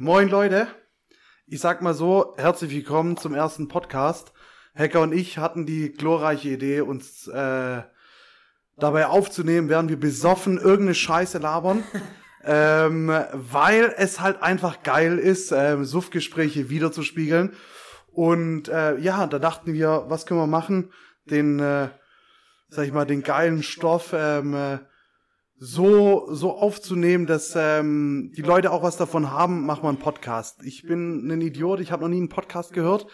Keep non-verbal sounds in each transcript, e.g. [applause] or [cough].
Moin Leute. Ich sag mal so, herzlich willkommen zum ersten Podcast. Hacker und ich hatten die glorreiche Idee, uns äh, dabei aufzunehmen, während wir besoffen irgendeine Scheiße labern. [laughs] ähm, weil es halt einfach geil ist, ähm, Suffgespräche wiederzuspiegeln. Und äh, ja, da dachten wir, was können wir machen? Den, äh, sag ich mal, den geilen Stoff ähm, äh, so, so aufzunehmen, dass ähm, die Leute auch was davon haben, machen wir einen Podcast. Ich bin ein Idiot, ich habe noch nie einen Podcast gehört,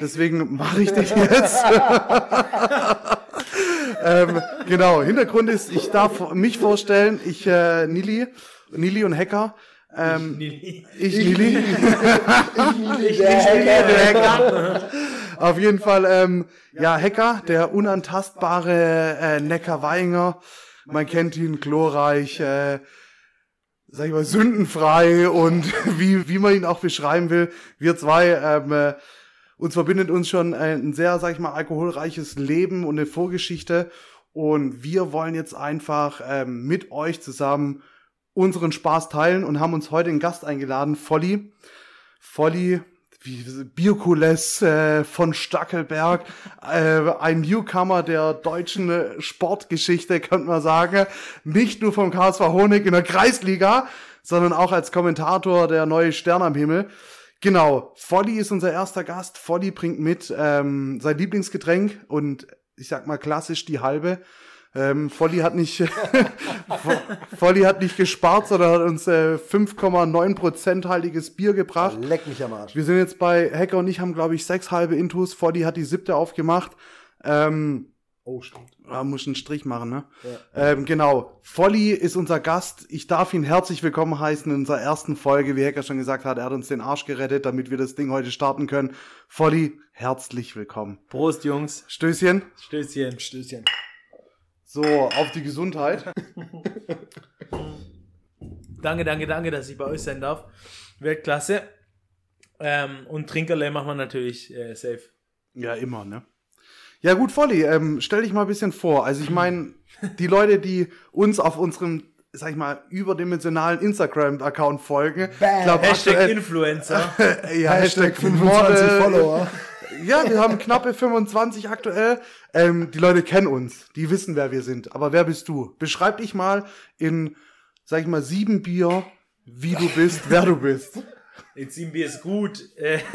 deswegen mache ich das [laughs] jetzt. [laughs] ähm, genau, Hintergrund ist, ich darf mich vorstellen, ich, äh, Nili, Nili und Hacker, ähm, ich, Nili. ich, Nili, [laughs] der Hacker. Auf jeden Fall, ähm, ja, Hacker, der unantastbare äh, Neckar Weinger, man kennt ihn glorreich, äh, sag ich mal, sündenfrei und [laughs] wie, wie man ihn auch beschreiben will. Wir zwei, ähm, äh, uns verbindet uns schon ein sehr, sag ich mal, alkoholreiches Leben und eine Vorgeschichte. Und wir wollen jetzt einfach ähm, mit euch zusammen unseren Spaß teilen und haben uns heute einen Gast eingeladen, Folly. Folly wie Biokules äh, von Stackelberg, äh, ein Newcomer der deutschen Sportgeschichte, könnte man sagen. Nicht nur vom KSV Honig in der Kreisliga, sondern auch als Kommentator der neue Stern am Himmel. Genau, Folly ist unser erster Gast. Folly bringt mit ähm, sein Lieblingsgetränk und ich sag mal klassisch die halbe. Ähm, Volli hat nicht, [laughs] Volli hat nicht gespart, sondern hat uns äh, 5,9% haltiges Bier gebracht. Leck mich am Arsch. Wir sind jetzt bei Hacker und ich haben, glaube ich, sechs halbe Intus. Volli hat die siebte aufgemacht. Ähm, oh, stimmt. Da muss einen Strich machen, ne? Ja. Ähm, genau. Volli ist unser Gast. Ich darf ihn herzlich willkommen heißen in unserer ersten Folge. Wie Hacker schon gesagt hat, er hat uns den Arsch gerettet, damit wir das Ding heute starten können. Volli, herzlich willkommen. Prost, Jungs. Stößchen. Stößchen. Stößchen. So, auf die Gesundheit. [laughs] danke, danke, danke, dass ich bei euch sein darf. Weltklasse. Ähm, und Trinkerle machen wir natürlich äh, safe. Ja, immer, ne? Ja, gut, Volli, ähm, stell dich mal ein bisschen vor. Also, ich meine, die Leute, die uns auf unserem, sag ich mal, überdimensionalen Instagram-Account folgen. Glaub, Hashtag aktuell, Influencer. [laughs] ja, Hashtag, Hashtag 25 Follower ja, wir haben knappe 25 aktuell. Ähm, die Leute kennen uns, die wissen, wer wir sind. Aber wer bist du? Beschreib dich mal in, sag ich mal, sieben Bier, wie du bist, wer du bist. In sieben Bier ist gut. Äh, [laughs]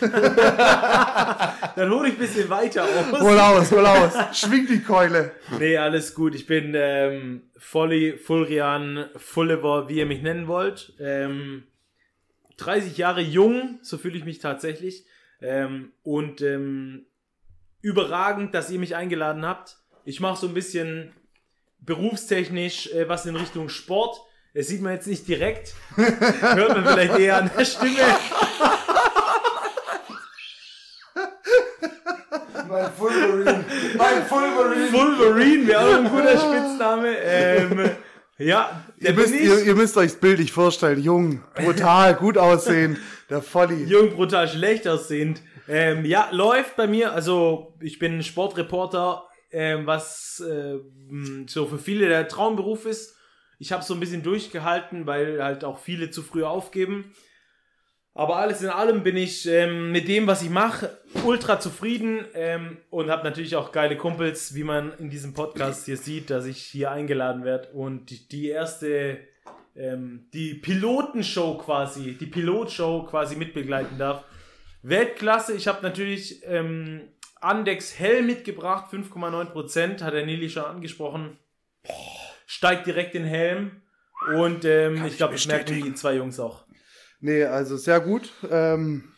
Dann hole ich ein bisschen weiter aus. Hol aus, hol aus. Schwing die Keule. Nee, alles gut. Ich bin ähm, Folly, Fulrian, Fullever, wie ihr mich nennen wollt. Ähm, 30 Jahre jung, so fühle ich mich tatsächlich. Ähm, und ähm, überragend, dass ihr mich eingeladen habt. Ich mache so ein bisschen berufstechnisch äh, was in Richtung Sport. Das sieht man jetzt nicht direkt. [laughs] Hört man vielleicht eher an der Stimme. Mein Fulverine. Mein Fulverine. Fulverine wäre auch ein guter Spitzname. Ähm, ja, ihr müsst, ihr, ihr müsst euch bildlich vorstellen. Jung, brutal, gut aussehen. Der Volli. Jung, brutal, schlecht aussehend. Ähm, ja, läuft bei mir. Also, ich bin Sportreporter, ähm, was äh, so für viele der Traumberuf ist. Ich habe so ein bisschen durchgehalten, weil halt auch viele zu früh aufgeben. Aber alles in allem bin ich ähm, mit dem, was ich mache, ultra zufrieden ähm, und habe natürlich auch geile Kumpels, wie man in diesem Podcast hier sieht, dass ich hier eingeladen werde und die, die erste, ähm, die Pilotenshow quasi, die Pilotshow quasi mitbegleiten darf. Weltklasse, ich habe natürlich ähm, Andex Hell mitgebracht, 5,9%, hat der Nili schon angesprochen. Steigt direkt den Helm und ähm, ich glaube, ich merke die zwei Jungs auch. Nee, also sehr gut. Ähm,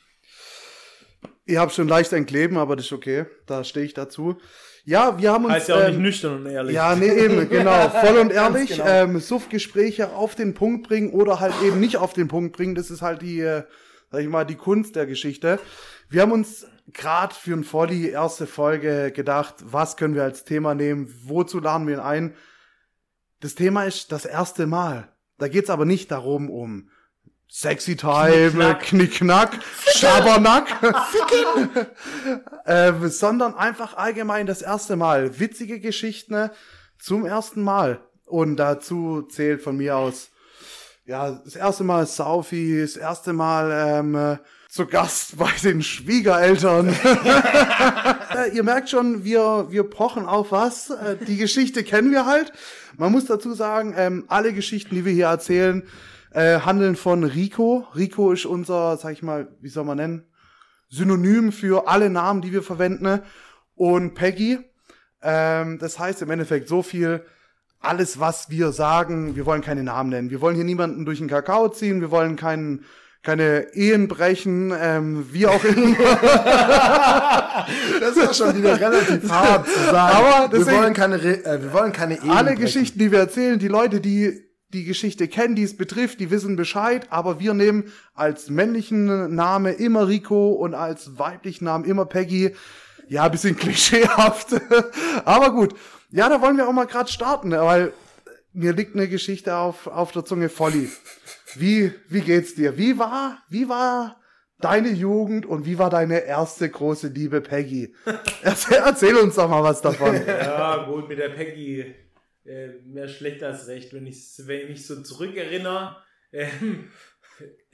ihr habt schon leicht ein Kleben, aber das ist okay. Da stehe ich dazu. Ja, wir haben uns. Heißt ja auch ähm, nicht nüchtern und ehrlich. Ja, nee, eben, [laughs] genau. Voll und ehrlich. genau. ähm, Suff-Gespräche auf den Punkt bringen oder halt eben nicht auf den Punkt bringen. Das ist halt die, äh, sag ich mal, die Kunst der Geschichte. Wir haben uns gerade für ein Volley erste Folge gedacht, was können wir als Thema nehmen, wozu laden wir ihn ein. Das Thema ist das erste Mal. Da geht's aber nicht darum, um Sexy Time, Knickknack, Schabernack, [laughs] äh, sondern einfach allgemein das erste Mal. Witzige Geschichten zum ersten Mal. Und dazu zählt von mir aus ja, das erste Mal Saufi, das erste Mal ähm, äh, zu Gast [laughs] bei den Schwiegereltern. [laughs] äh, ihr merkt schon, wir, wir pochen auf was. Äh, die Geschichte kennen wir halt. Man muss dazu sagen, ähm, alle Geschichten, die wir hier erzählen, äh, handeln von Rico. Rico ist unser, sag ich mal, wie soll man nennen, Synonym für alle Namen, die wir verwenden. Und Peggy. Ähm, das heißt im Endeffekt so viel, alles, was wir sagen, wir wollen keine Namen nennen. Wir wollen hier niemanden durch den Kakao ziehen. Wir wollen keinen keine Ehen brechen, ähm, wie auch immer. [laughs] Das ist schon wieder relativ hart zu sagen. Aber wir deswegen- wollen keine, Re äh, wir wollen keine Ehen Alle brechen. Geschichten, die wir erzählen, die Leute, die die Geschichte kennen, die es betrifft, die wissen Bescheid, aber wir nehmen als männlichen Name immer Rico und als weiblichen Namen immer Peggy. Ja, bisschen [laughs] klischeehaft. aber gut. Ja, da wollen wir auch mal gerade starten, weil mir liegt eine Geschichte auf, auf der Zunge Volli. Wie, wie geht's dir? Wie war, wie war deine Jugend und wie war deine erste große Liebe Peggy? [laughs] Erzähl, erzähl uns doch mal was davon. Ja, gut, mit der Peggy äh, mehr schlecht als recht, wenn ich, wenn ich mich so zurückerinnere. Ähm,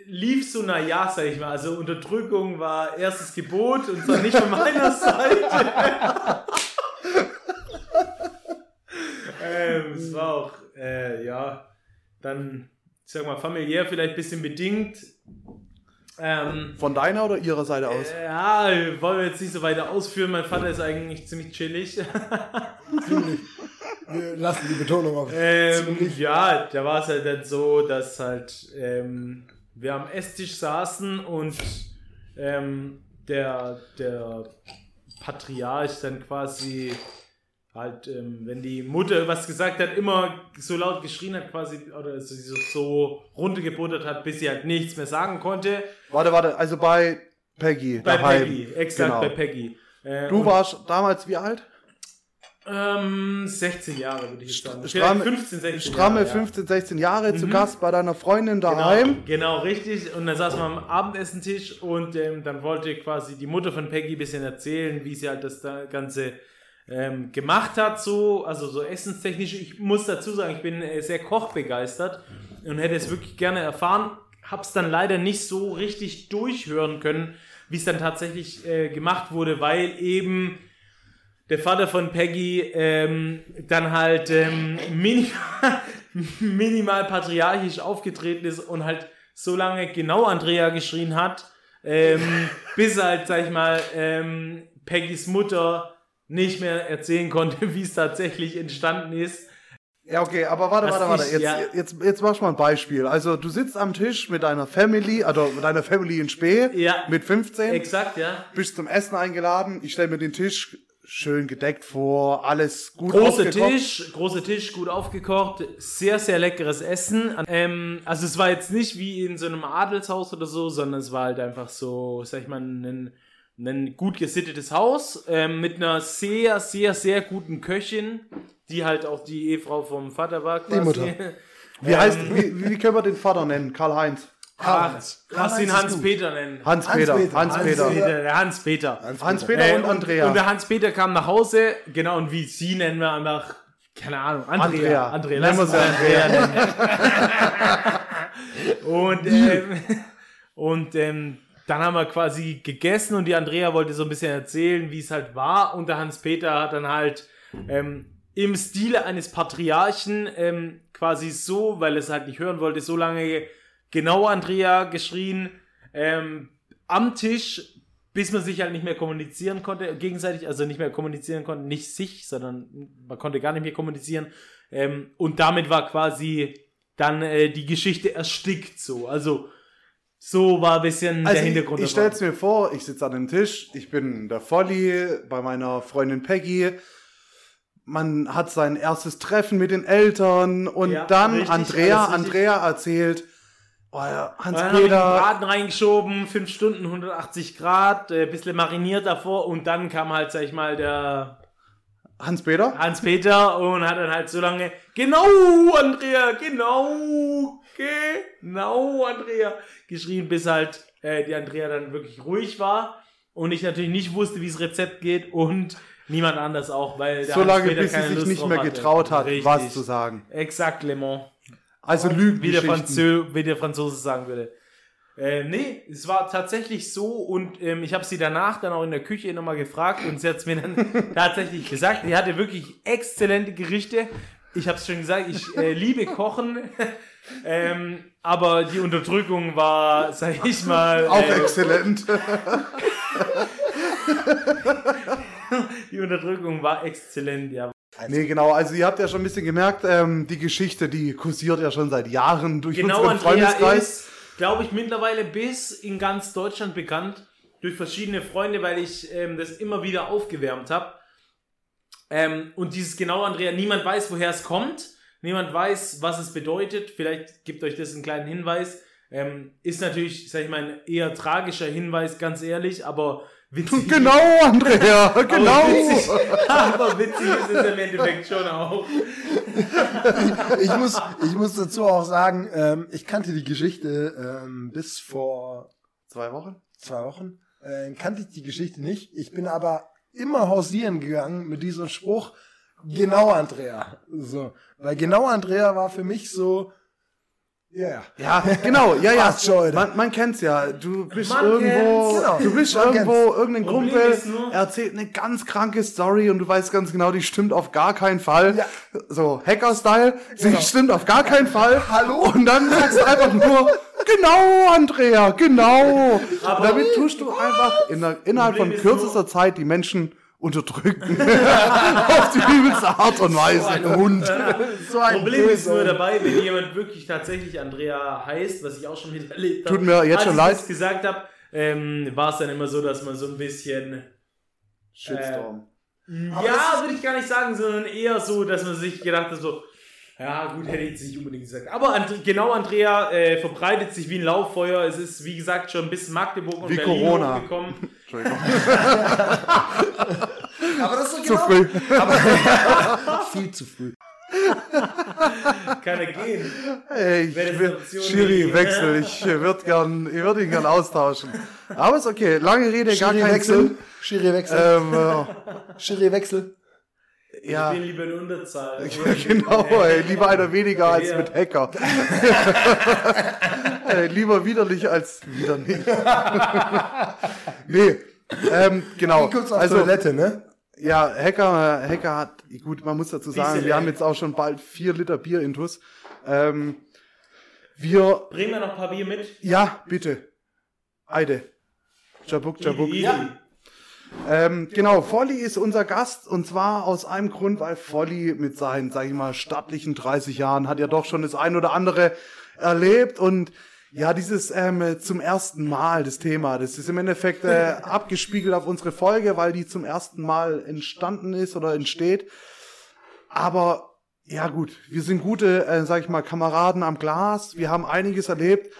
lief so, na ja, sag ich mal. Also Unterdrückung war erstes Gebot und zwar nicht von meiner [laughs] Seite. ähm, es war auch, äh, ja, dann, ich sag mal, familiär vielleicht ein bisschen bedingt. Ähm, Von deiner oder ihrer Seite aus? ja, wollen wir jetzt nicht so weiter ausführen. Mein Vater ist eigentlich ziemlich chillig. Wir lassen die Betonung auf. Ähm, ja, da war es halt dann so, dass halt ähm, wir am Esstisch saßen und ähm, der, der Patriarch dann quasi halt, ähm, wenn die Mutter was gesagt hat, immer so laut geschrien hat quasi oder so, so, so runtergebuttert hat, bis sie halt nichts mehr sagen konnte. Warte, warte, also bei Peggy. Bei daheim. Peggy, exakt Genau. bei Peggy. Äh, Du warst damals wie alt? Ähm, 16 Jahre würde ich sagen. Stramme- Vielleicht 15, 16 Stramme Jahre, ja. 15, 16 Jahre Mhm. zu Gast bei deiner Freundin daheim. Genau, genau, richtig. Und dann saßen wir am Abendessentisch und ähm, dann wollte quasi die Mutter von Peggy ein bisschen erzählen, wie sie halt das da Ganze ähm, gemacht hat, so, also so essenstechnisch. Ich muss dazu sagen, ich bin äh, sehr kochbegeistert und hätte es wirklich gerne erfahren. Hab's dann leider nicht so richtig durchhören können, wie es dann tatsächlich äh, gemacht wurde, weil eben der Vater von Peggy ähm, dann halt ähm, minimal, [laughs] minimal patriarchisch aufgetreten ist und halt so lange genau Andrea geschrien hat, ähm, [laughs] bis halt, sag ich mal, ähm, Peggys Mutter nicht mehr erzählen konnte, [laughs] wie es tatsächlich entstanden ist. Ja, okay, aber warte, warte, warte. Jetzt, ja. jetzt, jetzt machst du mal ein Beispiel. Also du sitzt am Tisch mit deiner Family, also mit deiner Family in Spee, Ja. mit 15, Exakt, ja. bist zum Essen eingeladen. Ich stelle mir den Tisch schön gedeckt vor, alles gut Großer aufgekocht. Tisch, großer Tisch, gut aufgekocht, sehr, sehr leckeres Essen. Ähm, also es war jetzt nicht wie in so einem Adelshaus oder so, sondern es war halt einfach so, sag ich mal, ein, ein gut gesittetes Haus ähm, mit einer sehr, sehr, sehr guten Köchin, die halt auch die Ehefrau vom Vater war quasi. Mutter. Wie heißt, wie, wie können wir den Vater nennen? Karl-Heinz. Hans. Lass ihn Hans-Peter nennen. Hans-Peter. Hans-Peter. Hans-Peter. Hans-Peter, der Hans-Peter. Hans-Peter und Andrea. Und der Hans-Peter kam nach Hause, genau, und wie sie nennen wir einfach, keine Ahnung, Andrea. Andrea. Andrea, Nennen lass wir uns sie Andrea nennen. und ähm, und ähm, dann haben wir quasi gegessen und die Andrea wollte so ein bisschen erzählen, wie es halt war. Und der Hans-Peter hat dann halt ähm, im Stile eines Patriarchen ähm, quasi so, weil es halt nicht hören wollte, so lange genau Andrea geschrien ähm, am Tisch, bis man sich halt nicht mehr kommunizieren konnte, gegenseitig, also nicht mehr kommunizieren konnte, nicht sich, sondern man konnte gar nicht mehr kommunizieren. Ähm, und damit war quasi dann äh, die Geschichte erstickt so. Also so war ein bisschen Also der Hintergrund. ich, ich davon. stell's mir vor, ich sitze an dem Tisch, ich bin der Volli bei meiner Freundin Peggy. Man hat sein erstes Treffen mit den Eltern und Ja, dann richtig, Andrea. Andrea erzählt, oh ja, Dann habe ich den Hans-Peter, Braten reingeschoben, 5 Stunden, 180 Grad, äh, bisschen mariniert davor und dann kam halt, sag ich mal, der Hans-Peter, Hans-Peter und hat dann halt so lange, genau, Andrea, genau, genau, Andrea, geschrien, bis halt äh, die Andrea dann wirklich ruhig war und ich natürlich nicht wusste, wie das Rezept geht und niemand anders auch, weil der so lange bis sie sich Lust nicht mehr hatte. getraut hat, Richtig. was zu sagen. Exakt, Le Mans. Also wie der. Franzö wie der Franzose sagen würde. Äh, nee, es war tatsächlich so und ähm, ich habe sie danach dann auch in der Küche nochmal gefragt und sie hat es mir dann [laughs] tatsächlich gesagt. Die hatte wirklich exzellente Gerichte. Ich habe es schon gesagt, ich äh, liebe Kochen, [laughs] ähm, aber die Unterdrückung war, sag ich mal, Auch äh, exzellent. [laughs] die Unterdrückung war exzellent, ja. Nee, genau. Also ihr habt ja schon ein bisschen gemerkt, ähm, die Geschichte, die kursiert ja schon seit Jahren durch Genau, unseren Andrea Freundeskreis. ist, glaube ich, mittlerweile bis in ganz Deutschland bekannt durch verschiedene Freunde, weil ich ähm, das immer wieder aufgewärmt habe. Ähm, und dieses genau, Andrea, niemand weiß, woher es kommt. Niemand weiß, was es bedeutet. Vielleicht gibt euch das einen kleinen Hinweis. Ähm, ist natürlich, sag ich mal, ein eher tragischer Hinweis, ganz ehrlich, aber witzig. Genau, Andrea, [laughs] genau. Aber witzig, aber witzig ist es im Endeffekt schon auch. [laughs] ich, muss, ich muss dazu auch sagen, ähm, ich kannte die Geschichte ähm, bis vor Zwei Wochen? zwei Wochen. Äh, kannte ich die Geschichte nicht. Ich bin aber immer hausieren gegangen mit diesem Spruch, genau Andrea. So. Weil genau Andrea war für mich so, ja, ja. Ja, genau, ja, ja. Schon, Man, man kennt's ja. Du bist Man irgendwo, kennt's. Genau, du bist man irgendwo, irgendein Problem Kumpel ist nur- erzählt eine ganz kranke Story und du weißt ganz genau, die stimmt auf gar keinen Fall. Ja. So, Hacker-Style, sie Genau. stimmt auf gar keinen Fall. Hallo? Und dann sagst du einfach nur, genau, Andrea, genau. Aber- und damit tust du einfach in der, innerhalb von Problem ist kürzester Zeit die Menschen unterdrücken. [laughs] auf die übelste Art und Weise. ein Hund. so ein Problem ist böser nur dabei, wenn jemand wirklich tatsächlich Andrea heißt, was ich auch schon wieder erlebt habe. Tut mir jetzt als schon ich leid. das gesagt habe, ähm, war es dann immer so, dass man so ein bisschen, Shitstorm. ja, würde ich gar nicht sagen, sondern eher so, dass man sich gedacht hat, so, ja, gut, hätte ich jetzt nicht unbedingt gesagt. Aber And genau, Andrea äh, verbreitet sich wie ein Lauffeuer. Es ist, wie gesagt, schon bis Magdeburg und Wie Berlin Corona. hochgekommen. Entschuldigung. [laughs] Aber das ist so Zu genau. früh. [laughs] Viel zu früh. Kann er gehen. Ey, ich will, Schiri, wechsel. Ich würde gern, ich würde ihn gern austauschen. Aber ist okay. Lange Rede, gar Schiri keinen Wechsel. Sinn. Schiri Wechsel. Ähm, äh, Schiri Wechsel. ja, Ich bin lieber in Unterzahl. [laughs] genau. Ey, lieber einer weniger als mit Hacker. Ey, lieber widerlich als wieder nicht. [laughs] nee, ähm, genau. Kurz auf Also, Toilette, ne? ja, Hacker, äh, Hacker hat, gut, man muss dazu sagen, wir haben ey. jetzt auch schon bald vier Liter Bier intus. Ähm, wir Bringen wir noch ein paar Bier mit? Ja, bitte. Eide. Jabuk, Jabuk. Ja. Ähm, genau, Volli ist unser Gast und zwar aus einem Grund, weil Volli mit seinen, sag ich mal, stattlichen 30 Jahren hat ja doch schon das ein oder andere erlebt und ja, dieses ähm, zum ersten Mal, das Thema, das ist im Endeffekt äh, [laughs] abgespiegelt auf unsere Folge, weil die zum ersten Mal entstanden ist oder entsteht. Aber ja gut, wir sind gute, äh, sag ich mal, Kameraden am Glas. Wir haben einiges erlebt.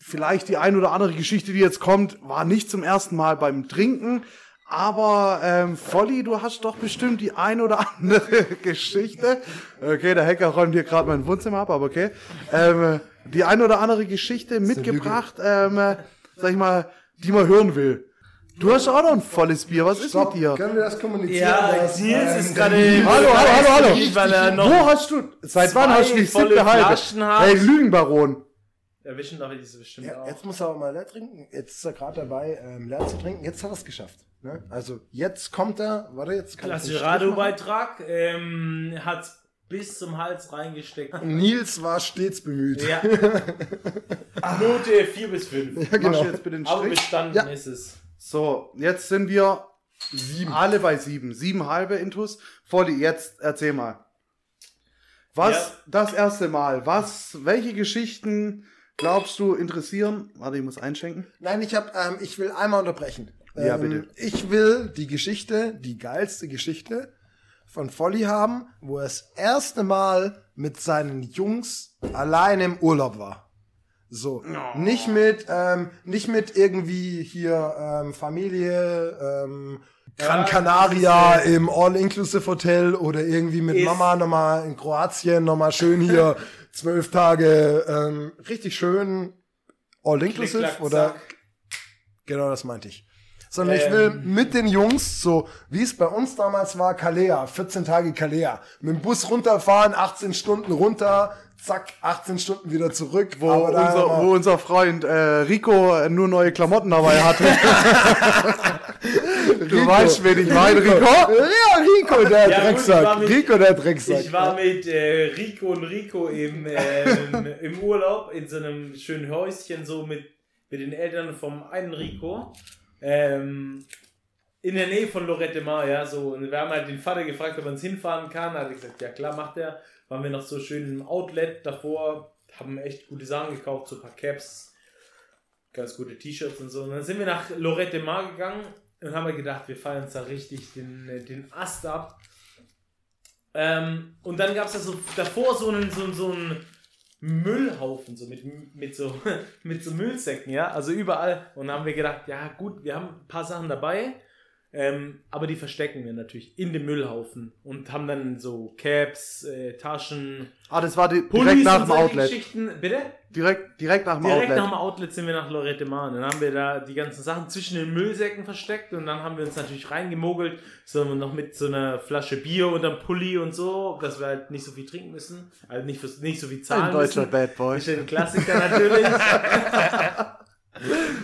Vielleicht die ein oder andere Geschichte, die jetzt kommt, war nicht zum ersten Mal beim Trinken. Aber ähm, Volli, du hast doch bestimmt die ein oder andere [laughs] Geschichte. Okay, der Hacker räumt hier gerade mein Wohnzimmer ab, aber okay. Ähm, die ein oder andere Geschichte mitgebracht, ähm, äh, sag ich mal, die man hören will. Du hast auch noch ein volles Bier. Was ist Stopp. mit dir? Können wir das kommunizieren? Ja, Nils ist gerade. Hallo, hallo, hallo, hallo. Weil er noch Wo hast du? Seit wann hast du die volle siebte halbe? Flaschen hat. Hey, Lügenbaron. erwischen darf ich diese bestimmt Ja, auch. jetzt muss er aber mal leer trinken. Jetzt ist er gerade dabei, ähm, leer zu trinken. Jetzt hat er es geschafft. Ne? Also jetzt kommt er. Warte, jetzt kann ich Klassischer Strich machen. Radiobeitrag. Ähm, hat bis zum Hals reingesteckt. Nils war stets bemüht. Ja. [laughs] Note 4 bis 5. Ja, genau. Jetzt bitte den Aber Strich? bestanden Ja. ist es. So, jetzt sind wir sieben. alle bei sieben. Sieben halbe Intus. Volli, jetzt erzähl mal. Was, Ja. das erste Mal, was, welche Geschichten glaubst du interessieren? Warte, ich muss einschenken. Nein, ich hab, ähm, ich will einmal unterbrechen. Ja, ähm, bitte. Ich will die Geschichte, die geilste Geschichte von Volly haben, wo er das erste Mal mit seinen Jungs alleine im Urlaub war. So, nicht mit, ähm, nicht mit irgendwie hier ähm, Familie, ähm, Gran Canaria im All-Inclusive Hotel oder irgendwie mit Mama nochmal in Kroatien, nochmal schön hier [laughs] zwölf Tage, ähm, richtig schön All-Inclusive oder. Genau, das meinte ich. Sondern ich will Ähm. mit den Jungs, so wie es bei uns damals war, Kalea, 14 Tage Kalea. Mit dem Bus runterfahren, 18 Stunden runter, zack, 18 Stunden wieder zurück. Wo, unser, wo unser Freund äh, Rico nur neue Klamotten dabei hatte. [laughs] du weißt, wen ich meine, Rico? Ja, Rico, der ja, Drecksack. Mit, Rico, der Drecksack. Ich war mit äh, Rico und Rico im, ähm, [laughs] im Urlaub in so einem schönen Häuschen, so mit, mit den Eltern vom einen Rico. Ähm, in der Nähe von Lorette Mar, ja, so. Und wir haben halt den Vater gefragt, ob er uns hinfahren kann. Da hat er gesagt, ja klar, macht er. Waren wir noch so schön im Outlet davor, haben echt gute Sachen gekauft, so ein paar Caps, ganz gute T-Shirts und so. Und dann sind wir nach Lorette Mar gegangen und haben wir gedacht, wir feiern uns da richtig den, den Ast ab. Ähm, und dann gab es da so davor so einen, so, so einen Müllhaufen, so mit, mit, so, [laughs] mit so Müllsäcken, ja, also überall. Und dann haben wir gedacht, ja gut, wir haben ein paar Sachen dabei ähm, aber die verstecken wir natürlich in dem Müllhaufen und haben dann so Caps, äh, Taschen. Ah, das war die, direkt nach dem Outlet. Bitte? Direkt, direkt nach dem direkt Outlet. Direkt nach dem Outlet sind wir nach Lorette Mar. Dann haben wir da die ganzen Sachen zwischen den Müllsäcken versteckt und dann haben wir uns natürlich reingemogelt, so noch mit so einer Flasche Bier und einem Pulli und so, dass wir halt nicht so viel trinken müssen, also nicht, für, nicht so viel zahlen Ein deutscher müssen. Bad Boy. Ein Klassiker natürlich. [laughs]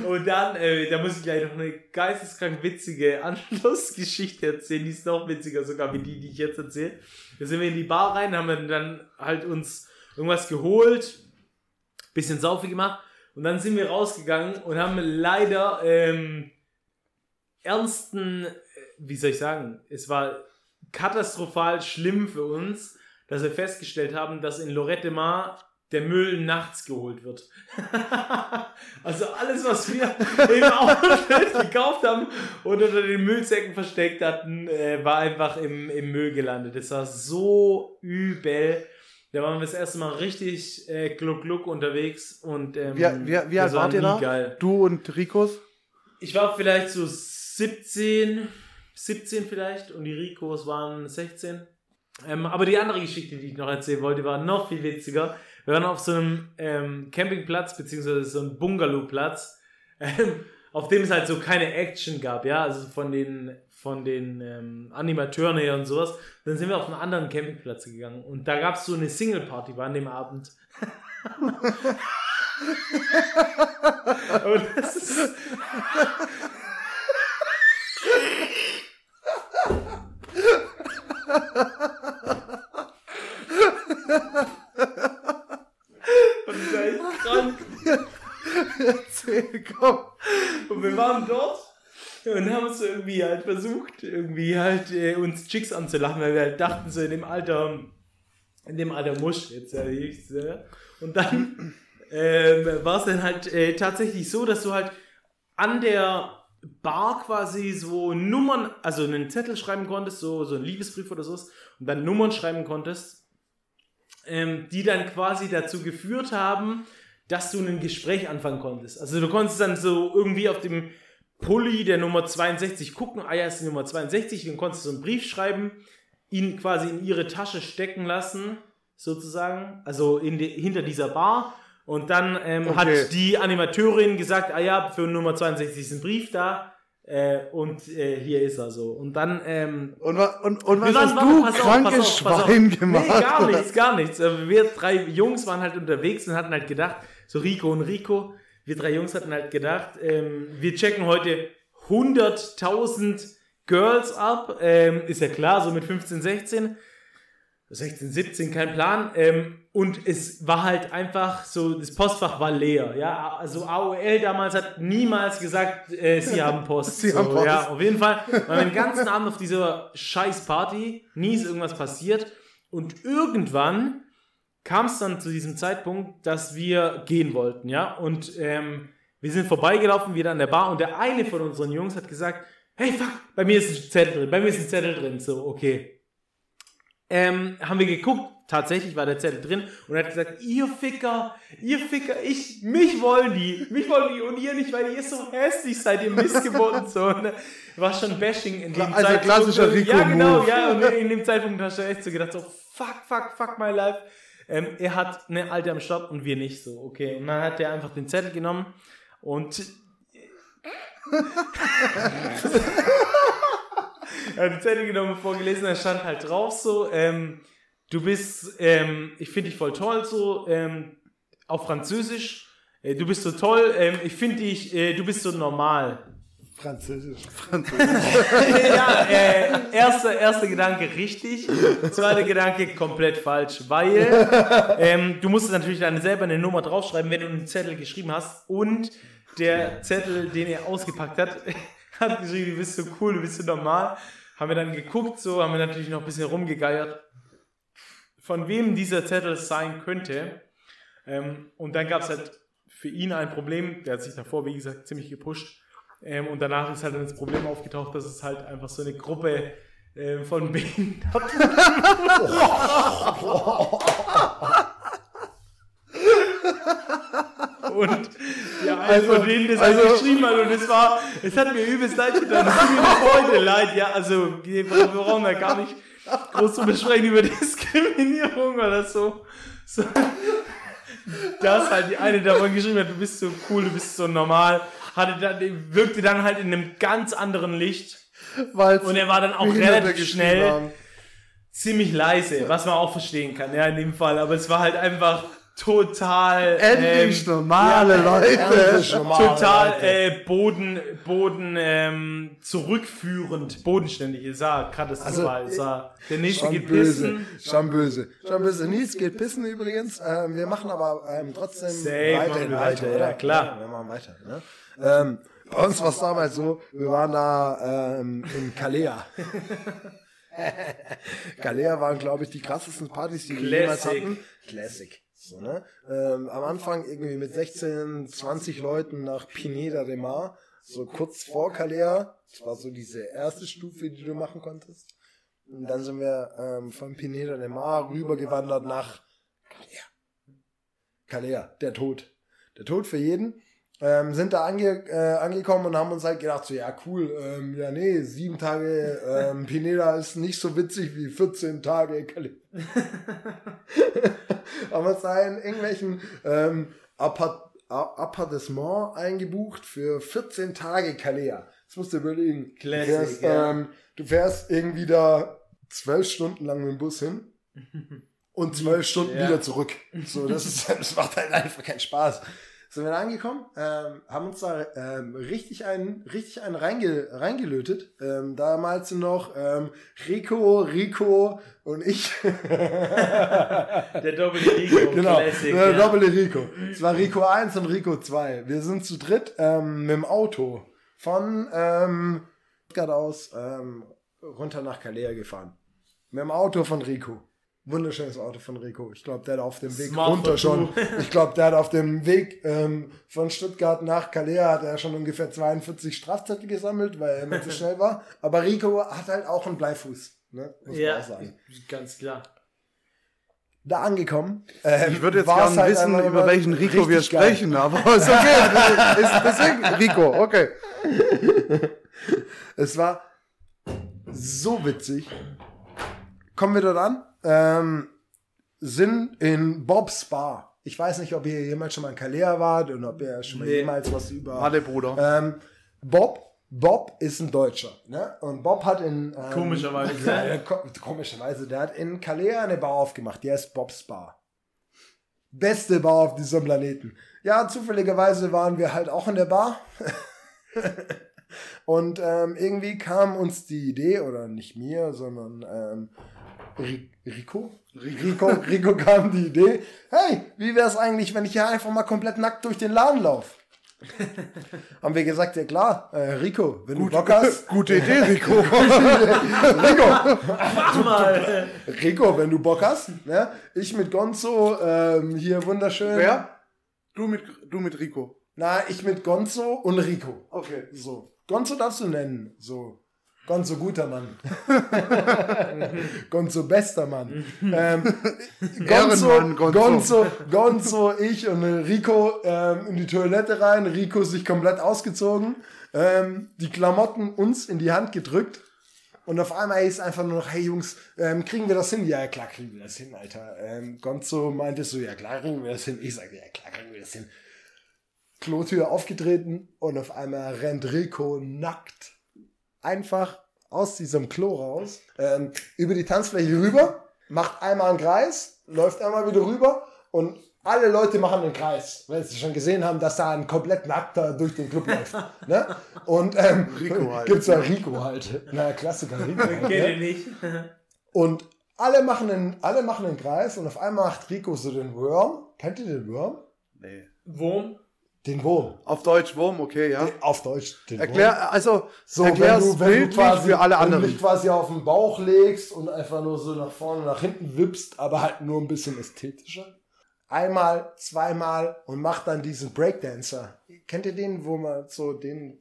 Und dann, äh, da muss ich gleich noch eine geisteskrank witzige Anschlussgeschichte erzählen. Die ist noch witziger sogar wie die, die ich jetzt erzähle. Da sind wir in die Bar rein, haben dann halt uns irgendwas geholt, bisschen Saufe gemacht und dann sind wir rausgegangen und haben leider ähm, ernsten, äh, wie soll ich sagen, es war katastrophal schlimm für uns, dass wir festgestellt haben, dass in Lorette Mar der Müll nachts geholt wird. [laughs] also alles, was wir im Outlet [laughs] gekauft haben und unter den Müllsäcken versteckt hatten, äh, war einfach im, im Müll gelandet. Das war so übel. Da waren wir das erste Mal richtig äh, gluck gluck unterwegs und ähm, wie, wie, wie alt wart ihr da? Geil. Du und Rikos? Ich war vielleicht so 17, 17 vielleicht und die Rikos waren 16. Ähm, aber die andere Geschichte, die ich noch erzählen wollte, war noch viel witziger. Wir waren auf so einem ähm, Campingplatz, beziehungsweise so einem Bungalowplatz, ähm, auf dem es halt so keine Action gab, ja, also von den, von den ähm, Animateuren her und sowas. Dann sind wir auf einen anderen Campingplatz gegangen und da gab es so eine Single-Party, war an dem Abend. [laughs] und das ist. Komm. Und wir waren dort und haben so irgendwie halt versucht, irgendwie halt äh, uns Chicks anzulachen, weil wir halt dachten, so in dem Alter, in dem Alter Musch, jetzt ja ich, äh, Und dann äh, war es dann halt äh, tatsächlich so, dass du halt an der Bar quasi so Nummern, also einen Zettel schreiben konntest, so, so einen Liebesbrief oder sowas, und dann Nummern schreiben konntest, ähm, die dann quasi dazu geführt haben, dass du ein Gespräch anfangen konntest. Also du konntest dann so irgendwie auf dem Pulli der Nummer 62 gucken, ah ja, ist die Nummer 62, dann konntest du so einen Brief schreiben, ihn quasi in ihre Tasche stecken lassen, sozusagen, also in die, hinter dieser Bar. Und dann ähm, okay. hat die Animateurin gesagt, ah ja, für Nummer 62 ist ein Brief da. Äh, und äh, hier ist er so. Und dann. Ähm, und, und, und was hast du, krankes Schwein, gemacht? Nee, gar nichts, gar nichts. Also wir drei Jungs waren halt unterwegs und hatten halt gedacht, so Rico und Rico. Wir drei Jungs hatten halt gedacht, ähm, wir checken heute 100.000 Girls ab. Ähm, ist ja klar, so mit 15, 16. 16, 17, kein Plan. Ähm, und es war halt einfach so, das Postfach war leer. Ja, also AOL damals hat niemals gesagt, äh, sie haben Post. [laughs] sie so, haben Post. Ja, auf jeden Fall. War den ganzen Abend auf dieser scheiß Party, nie ist irgendwas passiert. Und irgendwann kam es dann zu diesem Zeitpunkt, dass wir gehen wollten, ja. Und ähm, wir sind vorbeigelaufen, wieder an der Bar und der eine von unseren Jungs hat gesagt, hey fuck, bei mir ist ein Zettel drin, bei mir ist ein Zettel drin. So, okay. Ähm, haben wir geguckt, tatsächlich war der Zettel drin und er hat gesagt, ihr Ficker, ihr Ficker, ich, mich wollen die, mich wollen die und ihr nicht, weil ihr so hässlich seid, ihr Missgeburten so. Ne? War schon Bashing in dem also Zeitpunkt. klassischer Rico Ja, genau, ja, und in dem Zeitpunkt hast du echt so gedacht, so fuck, fuck, fuck my life. Ähm, er hat eine alte am Start und wir nicht so, okay. Und dann hat er einfach den Zettel genommen und [laughs] er hat den Zettel genommen, vorgelesen, da stand halt drauf so, ähm, du bist, ähm, ich finde dich voll toll so, ähm, auf Französisch. Äh, du bist so toll, ähm, ich finde dich, äh, du bist so normal. Französisch. [laughs] ja, äh, erster, erster Gedanke richtig, zweiter Gedanke komplett falsch, weil ähm, du musstest natürlich dann selber eine Nummer draufschreiben, wenn du einen Zettel geschrieben hast und der Zettel, den er ausgepackt hat, [laughs] hat geschrieben, du bist so cool, du bist so normal. Haben wir dann geguckt, so haben wir natürlich noch ein bisschen rumgegeiert, von wem dieser Zettel sein könnte. Ähm, und dann gab es halt für ihn ein Problem, der hat sich davor, wie gesagt, ziemlich gepusht. Ähm, und danach ist halt dann das Problem aufgetaucht, dass es halt einfach so eine Gruppe äh, von [laughs] Behinderten. und ja, also, von denen das also- geschrieben hat und es war, es hat mir übelst leid getan, es tut mir bis heute leid, ja, also wir brauchen da gar nicht groß zu besprechen über Diskriminierung oder so. so. Das halt die eine davon geschrieben hat, du bist so cool, du bist so normal, hatte dann, wirkte dann halt in einem ganz anderen Licht Weil's und er war dann auch relativ schnell haben. ziemlich leise, was man auch verstehen kann, ja, in dem Fall. Aber es war halt einfach total. Endlich ähm, normale Leute. Endlich normale Total Leute. äh, Boden, Boden ähm, zurückführend, bodenständig. Es war katastrophal. es war, der nächste geht böse, pissen. schon böse, schon böse. Nils geht pissen übrigens. Ähm, wir machen aber ähm, trotzdem Safe machen wir weiter, ja, oder? klar. wir machen weiter. Ne? Ähm, bei uns war es damals so, wir waren da ähm, in Kalea. [laughs] Kalea waren, glaube ich, die krassesten Partys, die wir jemals hatten. Classic. So, ne? ähm, am Anfang irgendwie mit 16, 20 Leuten nach Pineda de Mar, so kurz vor Kalea. Das war so diese erste Stufe, die du machen konntest. Und dann sind wir ähm, von Pineda de Mar rübergewandert nach Kalea. Kalea, der Tod. Der Tod für jeden. Ähm, sind da ange, äh, angekommen und haben uns halt gedacht, so, ja, cool, ähm, ja, nee, sieben Tage ähm, [laughs] Pineda ist nicht so witzig wie 14 Tage Kalea. [laughs] haben uns da in irgendwelchen ähm, Appart Appartement eingebucht für 14 Tage Kalea. Das musst du überlegen. Classic, du, fährst, ja. ähm, du fährst irgendwie da zwölf Stunden lang mit dem Bus hin [laughs] und zwölf Stunden Ja. wieder zurück. So, das ist, das macht halt einfach keinen Spaß. Sind wir da angekommen, ähm, haben uns da ähm, richtig einen, richtig einen reinge, reingelötet. Ähm, damals noch ähm, Rico, Rico und ich. Der doppelte Rico. [laughs] genau, Classic, der ja. doppelte Rico. Es war Rico 1 und Rico 2. Wir sind zu dritt ähm, mit dem Auto von ähm, aus ähm, runter nach Kalea gefahren. Mit dem Auto von Rico. Wunderschönes Auto von Rico. Ich glaube, der hat auf dem Weg Smart runter schon. [laughs] Ich glaube, der hat auf dem Weg ähm, von Stuttgart nach Kalea hat er schon ungefähr 42 Strafzettel gesammelt, weil er mir zu [laughs] schnell war. Aber Rico hat halt auch einen Bleifuß. Ne? Muss man Ja, auch sagen. ganz klar. Da angekommen. ähm, Ich würde jetzt gerne halt wissen, über welchen Rico wir richtig geil. sprechen, aber [laughs] ist okay. ist deswegen Rico, okay. Es war so witzig. Kommen wir dort an, ähm, sind in Bob's Bar. Ich weiß nicht, ob ihr jemals schon mal in Kalea wart und ob ihr schon mal Nee. jemals was über. Alle Bruder. Ähm, Bob, Bob ist ein Deutscher, ne? Und Bob hat in ähm, Komischerweise. ja, ja, ko komischerweise, der hat in Kalea eine Bar aufgemacht, die heißt Bob's Bar. Beste Bar auf diesem Planeten. Ja, zufälligerweise waren wir halt auch in der Bar. [laughs] Und ähm, irgendwie kam uns die Idee, oder nicht mir, sondern ähm, Rico? Rico, Rico kam die Idee, hey, wie wäre es eigentlich, wenn ich hier einfach mal komplett nackt durch den Laden laufe? [laughs] Haben wir gesagt, ja klar, äh, Rico, wenn du Bock hast, [laughs] Gute Idee, Rico. [laughs] Rico, Mach mal. Rico, wenn du Bock hast, ne? ich mit Gonzo, ähm, hier wunderschön. Wer? Du mit, du mit Rico. Na, ich mit Gonzo und Rico. Okay. So. Gonzo darfst du nennen. So. Gonzo guter Mann. [laughs] Gonzo bester Mann. [laughs] ähm, Gonzo, Gonzo. Gonzo, Gonzo, ich und Rico ähm, in die Toilette rein. Rico sich komplett ausgezogen. Ähm, die Klamotten uns in die Hand gedrückt. Und auf einmal ist einfach nur noch, hey Jungs, ähm, kriegen wir das hin? Ja, klar kriegen wir das hin, Alter. Ähm, Gonzo meinte so, ja klar kriegen wir das hin. Ich sage, ja klar kriegen wir das hin. Klotür aufgetreten und auf einmal rennt Rico nackt einfach aus diesem Klo raus, ähm, über die Tanzfläche rüber, macht einmal einen Kreis, läuft einmal wieder rüber und alle Leute machen einen Kreis, weil sie schon gesehen haben, dass da ein komplett Nackter durch den Club läuft. [laughs] ne? Und ähm, Rico halt. gibt's ja Rico halt. Na, Klassiker Rico. [laughs] Kenn ne? ich nicht. Und alle machen, einen, alle machen einen Kreis und auf einmal macht Rico so den Worm. Kennt ihr den Worm? Nee. Wurm? Den Wurm. Auf Deutsch Wurm, okay, ja. Auf Deutsch. Den Wurm. Erklär, also, So, erklär wenn du, wenn du quasi, für alle wenn du anderen. dich quasi auf den Bauch legst und einfach nur so nach vorne, nach hinten wippst, aber halt nur ein bisschen ästhetischer. Einmal, zweimal und macht dann diesen Breakdancer. Kennt ihr den, wo man so den,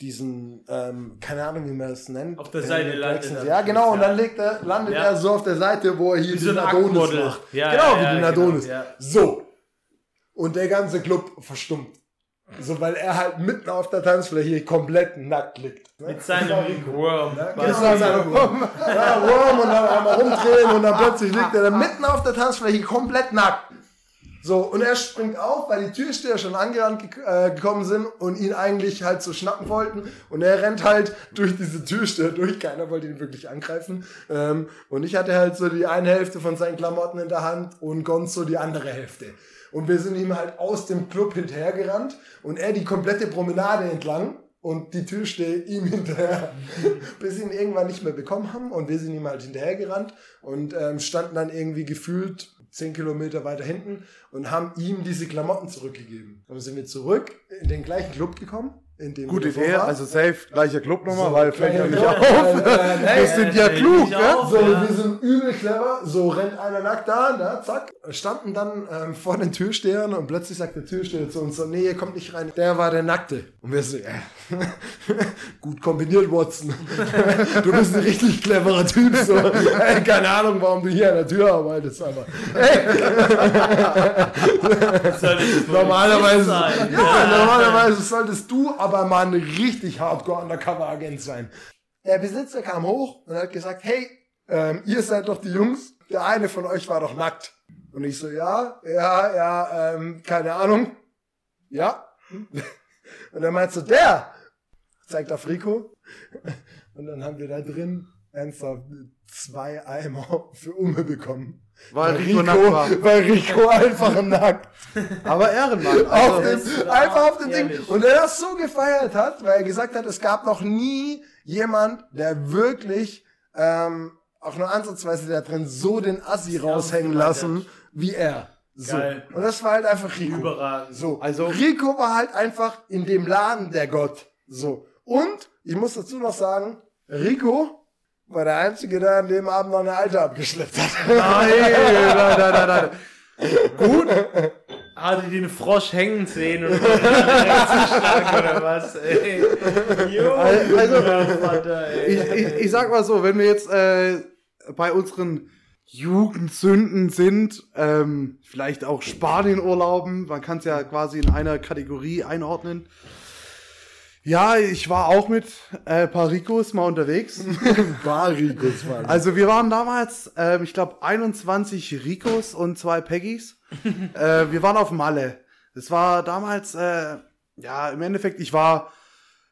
diesen, ähm, keine Ahnung, wie man das nennt. Auf der Den Seite landet er. Ja, genau, und dann legt er, landet Ja. er so auf der Seite, wo er hier Wie so den ein Adonis Aktmodel. macht. Ja, genau, ja, wie den ja, Adonis. genau, ja. So. Und der ganze Club verstummt. So, weil er halt mitten auf der Tanzfläche komplett nackt liegt. Mit seinem Wurm. Ja, genau, seine Wurm. Ja, Wurm und dann einmal rumdrehen und dann plötzlich liegt er da mitten auf der Tanzfläche komplett nackt. So, und er springt auf, weil die Türsteher schon angerannt gek- äh, gekommen sind und ihn eigentlich halt so schnappen wollten. Und er rennt halt durch diese Türsteher durch. Keiner wollte ihn wirklich angreifen. Ähm, und ich hatte halt so die eine Hälfte von seinen Klamotten in der Hand und Gonzo die andere Hälfte. Und wir sind ihm halt aus dem Club hinterhergerannt und er die komplette Promenade entlang und die Türsteher ihm [laughs] hinterher, bis sie ihn irgendwann nicht mehr bekommen haben und wir sind ihm halt hinterhergerannt und ähm, standen dann irgendwie gefühlt zehn Kilometer weiter hinten und haben ihm diese Klamotten zurückgegeben. Dann sind wir zurück in den gleichen Club gekommen, in dem Gute Idee, also safe, gleicher Club nochmal, So, weil fällt ja nicht auf. weil, äh, Wir sind ja klug, ne? auf. so, Ja. wir sind übel clever. So rennt einer nackt da, ne, zack. Standen dann ähm, vor den Türstehern und plötzlich sagt der Türsteher zu uns so, nee, ihr kommt nicht rein. Der war der Nackte. Und wir so, ja, [laughs] gut kombiniert, Watson. [laughs] du bist ein richtig cleverer Typ. So. Ey, keine Ahnung, warum du hier an der Tür arbeitest, aber wohl [laughs] normalerweise, sein? ja, normalerweise solltest du aber mal ein richtig hardcore Undercover-Agent sein. Der Besitzer kam hoch und hat gesagt, hey, ähm, ihr seid doch die Jungs. Der eine von euch war doch nackt. Und ich so, ja, ja, ja, ähm, keine Ahnung. Ja. [laughs] Und er meint so, der zeigt auf Rico. [laughs] Und dann haben wir da drin ernsthaft zwei Eimer für Umme bekommen. Weil Rico war. weil Rico einfach nackt Aber Ehrenmann. auf Also, dem, einfach auf dem Ding. Und er das so gefeiert hat, weil er gesagt hat, es gab noch nie jemand, der wirklich ähm, auch nur ansatzweise da drin so den Assi raushängen lassen wie er. So. Geil. Und das war halt einfach Rico. Überragend. So, also Rico war halt einfach in dem Laden der Gott. So. Und ich muss dazu noch sagen, Rico war der Einzige, der an dem Abend noch eine Alte abgeschleppt hat. [laughs] nein, nein, nein, nein, nein. Gut, Hat die den Frosch hängen sehen und zuschlagen oder was? Ey. Jo, Also- Vater, ey. ich, ich, ich sag mal so, wenn wir jetzt äh, bei unseren Jugendsünden sind, ähm, vielleicht auch Spanienurlauben, man kann es ja quasi in einer Kategorie einordnen. Ja, ich war auch mit äh, paar Ricos mal unterwegs. [laughs] War Ricos war Also wir waren damals, ähm, ich glaube, 21 Ricos und zwei Peggys. [laughs] äh, wir waren auf Malle. Das war damals, äh, ja, im Endeffekt, ich war,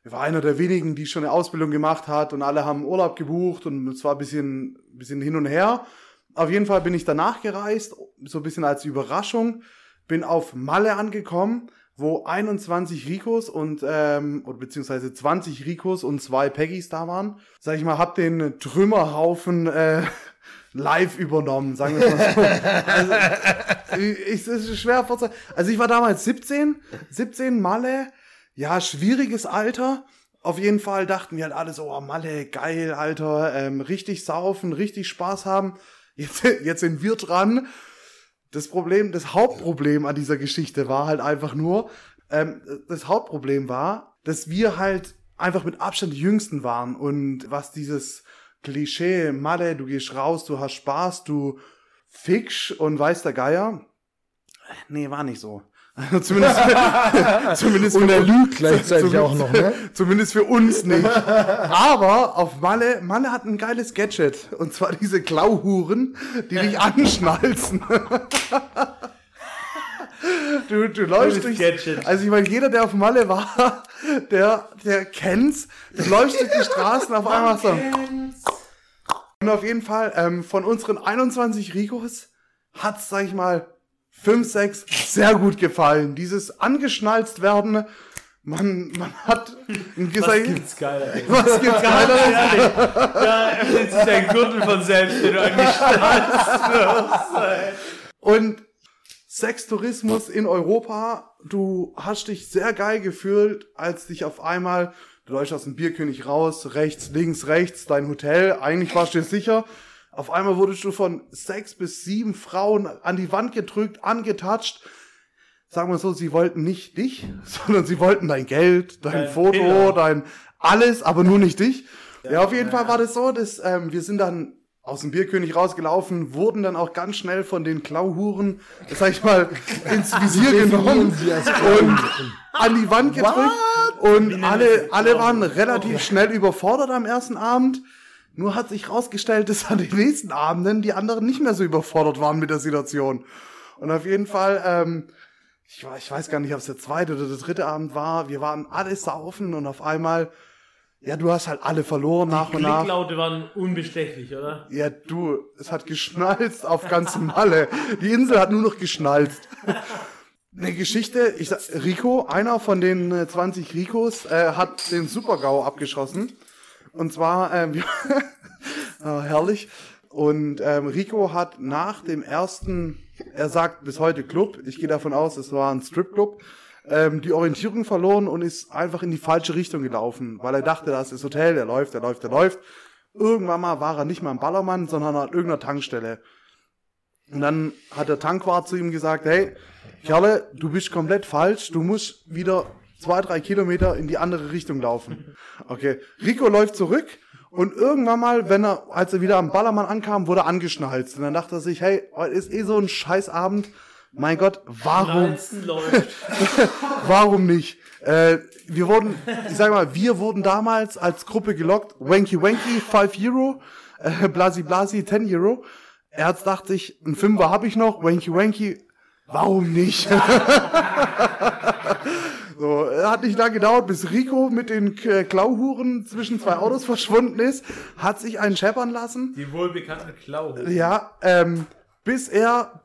ich war einer der wenigen, die schon eine Ausbildung gemacht hat und alle haben Urlaub gebucht und es war ein bisschen, bisschen hin und her. Auf jeden Fall bin ich danach gereist, so ein bisschen als Überraschung, bin auf Malle angekommen, wo 21 Ricos und, ähm, oder beziehungsweise 20 Ricos und zwei Peggys da waren. Sag ich mal, hab den Trümmerhaufen äh, [laughs] live übernommen, sagen wir mal so. Also, ich, es ist schwer vorzustellen. Also ich war damals 17, 17 Malle, ja, schwieriges Alter. Auf jeden Fall dachten wir halt alle so, oh, Malle, geil, Alter, ähm, richtig saufen, richtig Spaß haben. Jetzt, [laughs] jetzt sind wir dran. Das Problem, das Hauptproblem an dieser Geschichte war halt einfach nur, ähm, das Hauptproblem war, dass wir halt einfach mit Abstand die Jüngsten waren und was dieses Klischee, Malle, du gehst raus, du hast Spaß, du fickst und weiß der Geier. Nee, war nicht so. [laughs] Zumindest, [laughs] zumindest Und er für, lügt gleichzeitig auch noch, ne? [laughs] zumindest für uns nicht. Aber auf Malle, Malle hat ein geiles Gadget. Und zwar diese Klauhuren, die dich anschnalzen. Du, du läufst durch, Gadget. also ich meine, jeder, der auf Malle war, der, der kennt's. Du läufst durch die Straßen auf einmal so. Und auf jeden Fall, ähm, von unseren 21 Ricos hat's, sag ich mal, 5, 6 sehr gut gefallen. Dieses angeschnalzt werden, man, man hat ein Was gibt's geiler? ey? Was gibt's geiler? ehrlich, da öffnet sich dein Gürtel von selbst, wenn du angeschnalzt wirst. Und Sextourismus in Europa, du hast dich sehr geil gefühlt, als dich auf einmal, du läufst aus dem Bierkönig raus, rechts, links, rechts, dein Hotel, eigentlich warst du dir sicher. Auf einmal wurdest du von sechs bis sieben Frauen an die Wand gedrückt, angetatscht. Sagen wir so, sie wollten nicht dich, [laughs] sondern sie wollten dein Geld, dein Dein Foto, Pillow. dein alles, aber nur nicht dich. Ja, auf jeden Fall war das so, dass ähm, wir sind dann aus dem Bierkönig rausgelaufen, wurden dann auch ganz schnell von den Klauhuren, sag ich mal, [laughs] ins Visier genommen und an die Wand gedrückt. Und alle, alle waren relativ schnell überfordert am ersten Abend. Nur hat sich rausgestellt, [laughs] dass an den nächsten Abenden die anderen nicht mehr so überfordert waren mit der Situation. Und auf jeden Fall, ähm, ich, ich weiß gar nicht, ob es der zweite oder der dritte Abend war. Wir waren alle saufen und auf einmal, ja, du hast halt alle verloren nach und nach. Klicklaute waren unbestechlich, oder? Ja, du, es hat geschnalzt auf ganzem Malle. Die Insel hat nur noch geschnalzt. Eine Geschichte, ich sag, Rico, einer von den äh, 20 Ricos, äh, hat den Supergau abgeschossen. Und zwar, ähm, [laughs] ah, herrlich. Und ähm, Rico hat nach dem ersten, er sagt bis heute Club, ich gehe davon aus, es war ein Stripclub, ähm, die Orientierung verloren und ist einfach in die falsche Richtung gelaufen, weil er dachte, das ist Hotel, er läuft, er läuft, er läuft. Irgendwann mal war er nicht mal am Ballermann, sondern an irgendeiner Tankstelle. Und dann hat der Tankwart zu ihm gesagt, hey, Kerle, du bist komplett falsch, du musst wieder zwei, drei Kilometer in die andere Richtung laufen. Okay, Rico läuft zurück und irgendwann mal, wenn er, als er wieder am Ballermann ankam, wurde er angeschnalzt. Und dann dachte er sich, hey, heute ist eh so ein Scheißabend. Mein Gott, warum? [laughs] Warum nicht? Äh, wir wurden, ich sag mal, wir wurden damals als Gruppe gelockt. Wanky Wanky, 5 Euro. Äh, Blasi Blasi, 10 Euro. Er hat dachte ich, ein Fünfer habe ich noch. Wanky Wanky, warum nicht? [laughs] so, er hat nicht lange gedauert, bis Rico mit den äh, Klauhuren zwischen zwei Autos verschwunden ist, hat sich einen scheppern lassen. Die wohlbekannten Klauhosen. Ja, ähm, bis er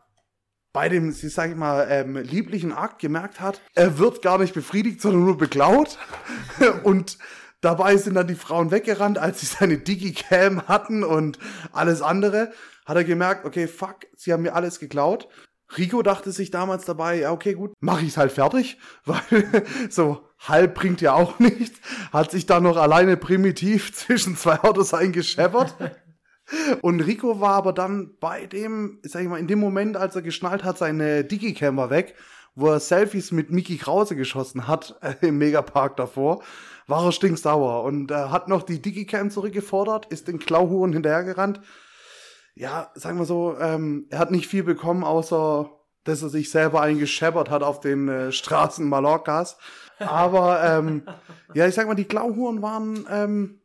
bei dem, ich sag ich mal, ähm, lieblichen Akt gemerkt hat, er wird gar nicht befriedigt, sondern nur beklaut. [laughs] und dabei sind dann die Frauen weggerannt, als sie seine Digicam hatten und alles andere. Hat er gemerkt, okay, fuck, sie haben mir alles geklaut. Rico dachte sich damals dabei, ja, okay, gut, mach ich's halt fertig, [laughs] weil so halb bringt ja auch nichts. Hat sich dann noch alleine primitiv [laughs] zwischen zwei Autos eingescheppert. [laughs] Und Rico war aber dann bei dem, sag ich mal, in dem Moment, als er geschnallt hat, seine Digicam war weg, wo er Selfies mit Mickey Krause geschossen hat äh, im Megapark davor, war er stinksauer und äh, hat noch die Digicam zurückgefordert, ist den Klauhuren hinterhergerannt. Ja, sagen wir so, ähm, er hat nicht viel bekommen, außer dass er sich selber eingescheppert hat auf den äh, Straßen Mallorcas. Aber ähm, [laughs] ja, ich sag mal, die Klauhuren waren ähm,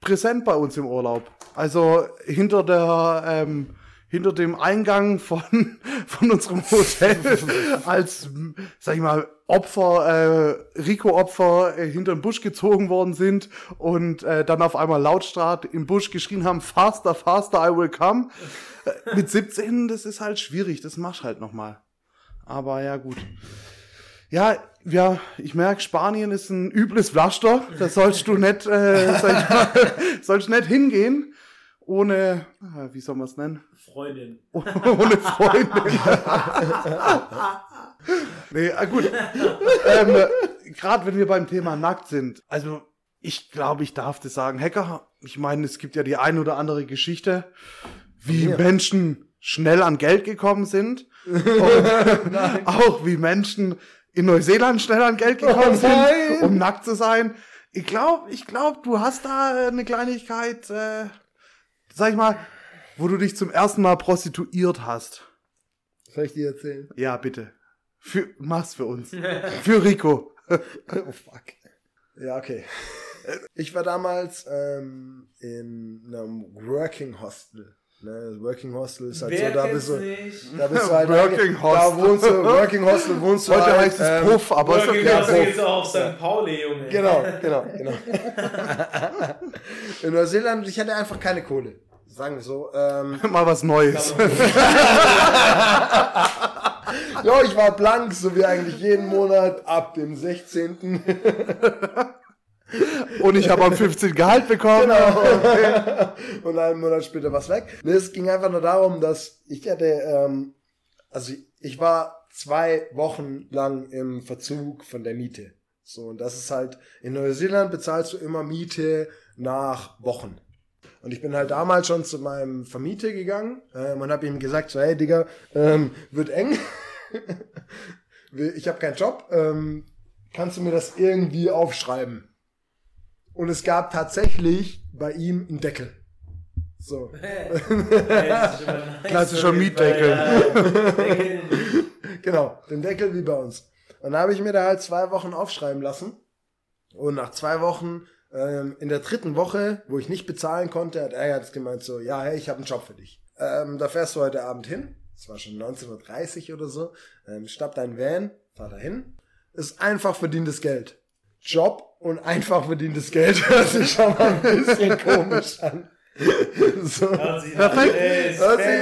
präsent bei uns im Urlaub. Also hinter der ähm, hinter dem Eingang von [laughs] von unserem Hotel [laughs] als sag ich mal Opfer äh, Rico-Opfer äh, hinter den Busch gezogen worden sind und äh, dann auf einmal lautstark im Busch geschrien haben faster faster I will come. Äh, mit 17 das ist halt schwierig das machst halt noch mal. Aber ja gut. Ja, ja, ich merke, Spanien ist ein übles Pflaster. Da sollst du nicht, äh, sag ich mal, [laughs] sollst nicht hingehen, ohne, ah, wie soll man es nennen? Freundin. [laughs] ohne Freundin. nee, ah, gut. Ähm, Gerade wenn wir beim Thema nackt sind. Also, ich glaube, ich darf das sagen. Hacker, ich meine, es gibt ja die ein oder andere Geschichte, wie Ja. Menschen schnell an Geld gekommen sind. Und [laughs] auch wie Menschen in Neuseeland schnell an Geld gekommen Oh sind, um nackt zu sein. Ich glaube, ich glaube, du hast da eine Kleinigkeit, äh, sag ich mal, wo du dich zum ersten Mal prostituiert hast. Soll ich dir erzählen? Ja, bitte. Für, mach's für uns. [laughs] für Rico. [laughs] Oh fuck. Ja, okay. Ich war damals ähm, in einem Working Hostel. Ne, Working Hostel ist halt Wer so, da kennt's bist du, nicht? da bist du halt [laughs] Working da Hostel. wohnst du, Working Hostel wohnst du Heute halt, heißt es ähm, Puff, aber ist Working okay. Hustle Puff. geht's auch auf St. Pauli, Junge. Genau, [laughs] genau, genau. In Neuseeland, ich hatte einfach keine Kohle. sagen wir so. Ähm, [laughs] Mal was Neues. ja, ich war blank, so wie eigentlich jeden Monat ab dem 16. Und ich habe am 15 Gehalt bekommen. Genau. [laughs] Und einen Monat später war's weg. Nee, es ging einfach nur darum, dass ich hatte, ähm, also ich war zwei Wochen lang im Verzug von der Miete. So, und das ist halt, in Neuseeland bezahlst du immer Miete nach Wochen. Und ich bin halt damals schon zu meinem Vermieter gegangen ähm, und habe ihm gesagt, so, hey Digga, ähm, wird eng. [laughs] ich habe keinen Job. Ähm, kannst du mir das irgendwie aufschreiben? Und es gab tatsächlich bei ihm einen Deckel. So. [laughs] Klassischer Mietdeckel. [laughs] genau, den Deckel wie bei uns. Und dann habe ich mir da halt zwei Wochen aufschreiben lassen. Und nach zwei Wochen, ähm, in der dritten Woche, wo ich nicht bezahlen konnte, hat er jetzt gemeint so, ja, hey, ich habe einen Job für dich. Ähm, da fährst du heute Abend hin. Es war schon 19.30 oder so. Ähm, schnapp dein Van, fahr da hin. Ist einfach verdientes Geld. Job und einfach verdientes Geld [laughs] hört sich schon mal ein bisschen komisch an. So. Perfekt.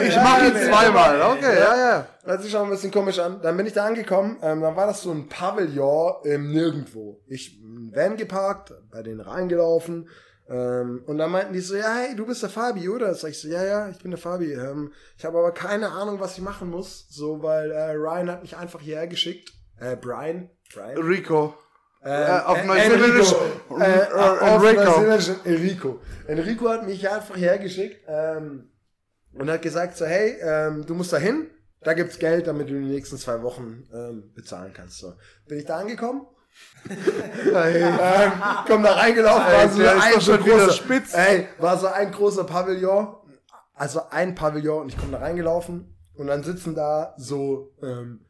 Ich mache ihn zweimal. Okay, ja, ja. Hört sich schon ein bisschen komisch an. Dann bin ich da angekommen. Ähm, dann war das so ein Pavillon im Nirgendwo. Ich Van geparkt, bei denen reingelaufen. Ähm, und dann meinten die so, ja, hey, du bist der Fabi, oder? Sag ich so, ja, ja, ich bin der Fabi. Ähm, ich habe aber keine Ahnung, was ich machen muss. So, weil äh, Ryan hat mich einfach hierher geschickt. Äh, Brian. Brian. Rico. Äh, auf Neuseeländisch. Äh, auf Neuseeländisch Enrico. Enrico hat mich einfach hergeschickt ähm, und hat gesagt so, hey, ähm, du musst da hin, da gibt's Geld, damit du die nächsten zwei Wochen ähm, bezahlen kannst. So. Bin ich da angekommen? [laughs] hey, ähm, komm da reingelaufen, war so ein so großer Spitz. Ey, war so ein großer Pavillon, also ein Pavillon und ich komme da reingelaufen und dann sitzen da so ähm,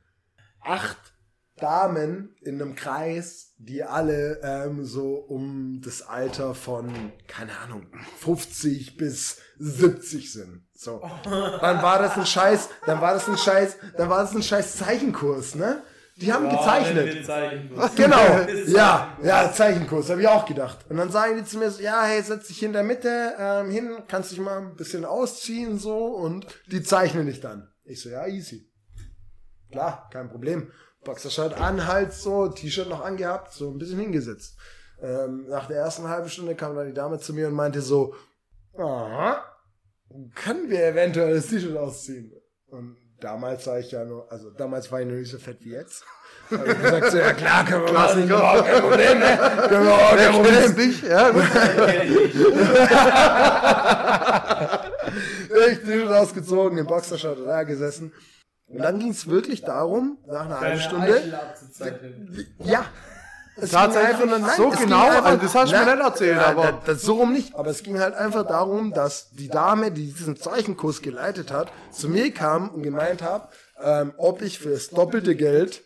acht Damen in einem Kreis, die alle ähm, so um das Alter von, keine Ahnung, 50 bis 70 sind. So. Dann war das ein Scheiß, dann war das ein Scheiß, dann war das ein Scheiß Zeichenkurs, ne? Die haben Boah, gezeichnet. [laughs] Genau. [laughs] Ja, ja, Zeichenkurs, habe ich auch gedacht. Und dann sagen die zu mir so, ja, hey, setz dich in der Mitte ähm, hin, kannst dich mal ein bisschen ausziehen so und die zeichnen dich dann. Ich so, ja, easy. Klar, kein Problem. Boxershort an, halt so, T-Shirt noch angehabt, so ein bisschen hingesetzt. Ähm, nach der ersten halben Stunde kam dann die Dame zu mir und meinte so, aha, können wir eventuell das T-Shirt ausziehen? Und damals war ich ja nur, also damals war ich noch nicht so fett wie jetzt. [laughs] Hab ich gesagt, so, ja klar, können wir machen, können wir auch, kein Problem, ne? Können wir auch, kein Problem. nicht, ja, [laughs] ich T-Shirt ausgezogen, im Boxershort da gesessen und dann ging es wirklich darum, nach einer halben Stunde. Ja. Es Tatsächlich ging einfach, so genau, einfach, also das hast du mir nicht erzählt, na, aber. Das, das, so rum nicht. Aber es ging halt einfach darum, dass die Dame, die diesen Zeichenkurs geleitet hat, zu mir kam und gemeint hat, ähm, ob ich für das doppelte Geld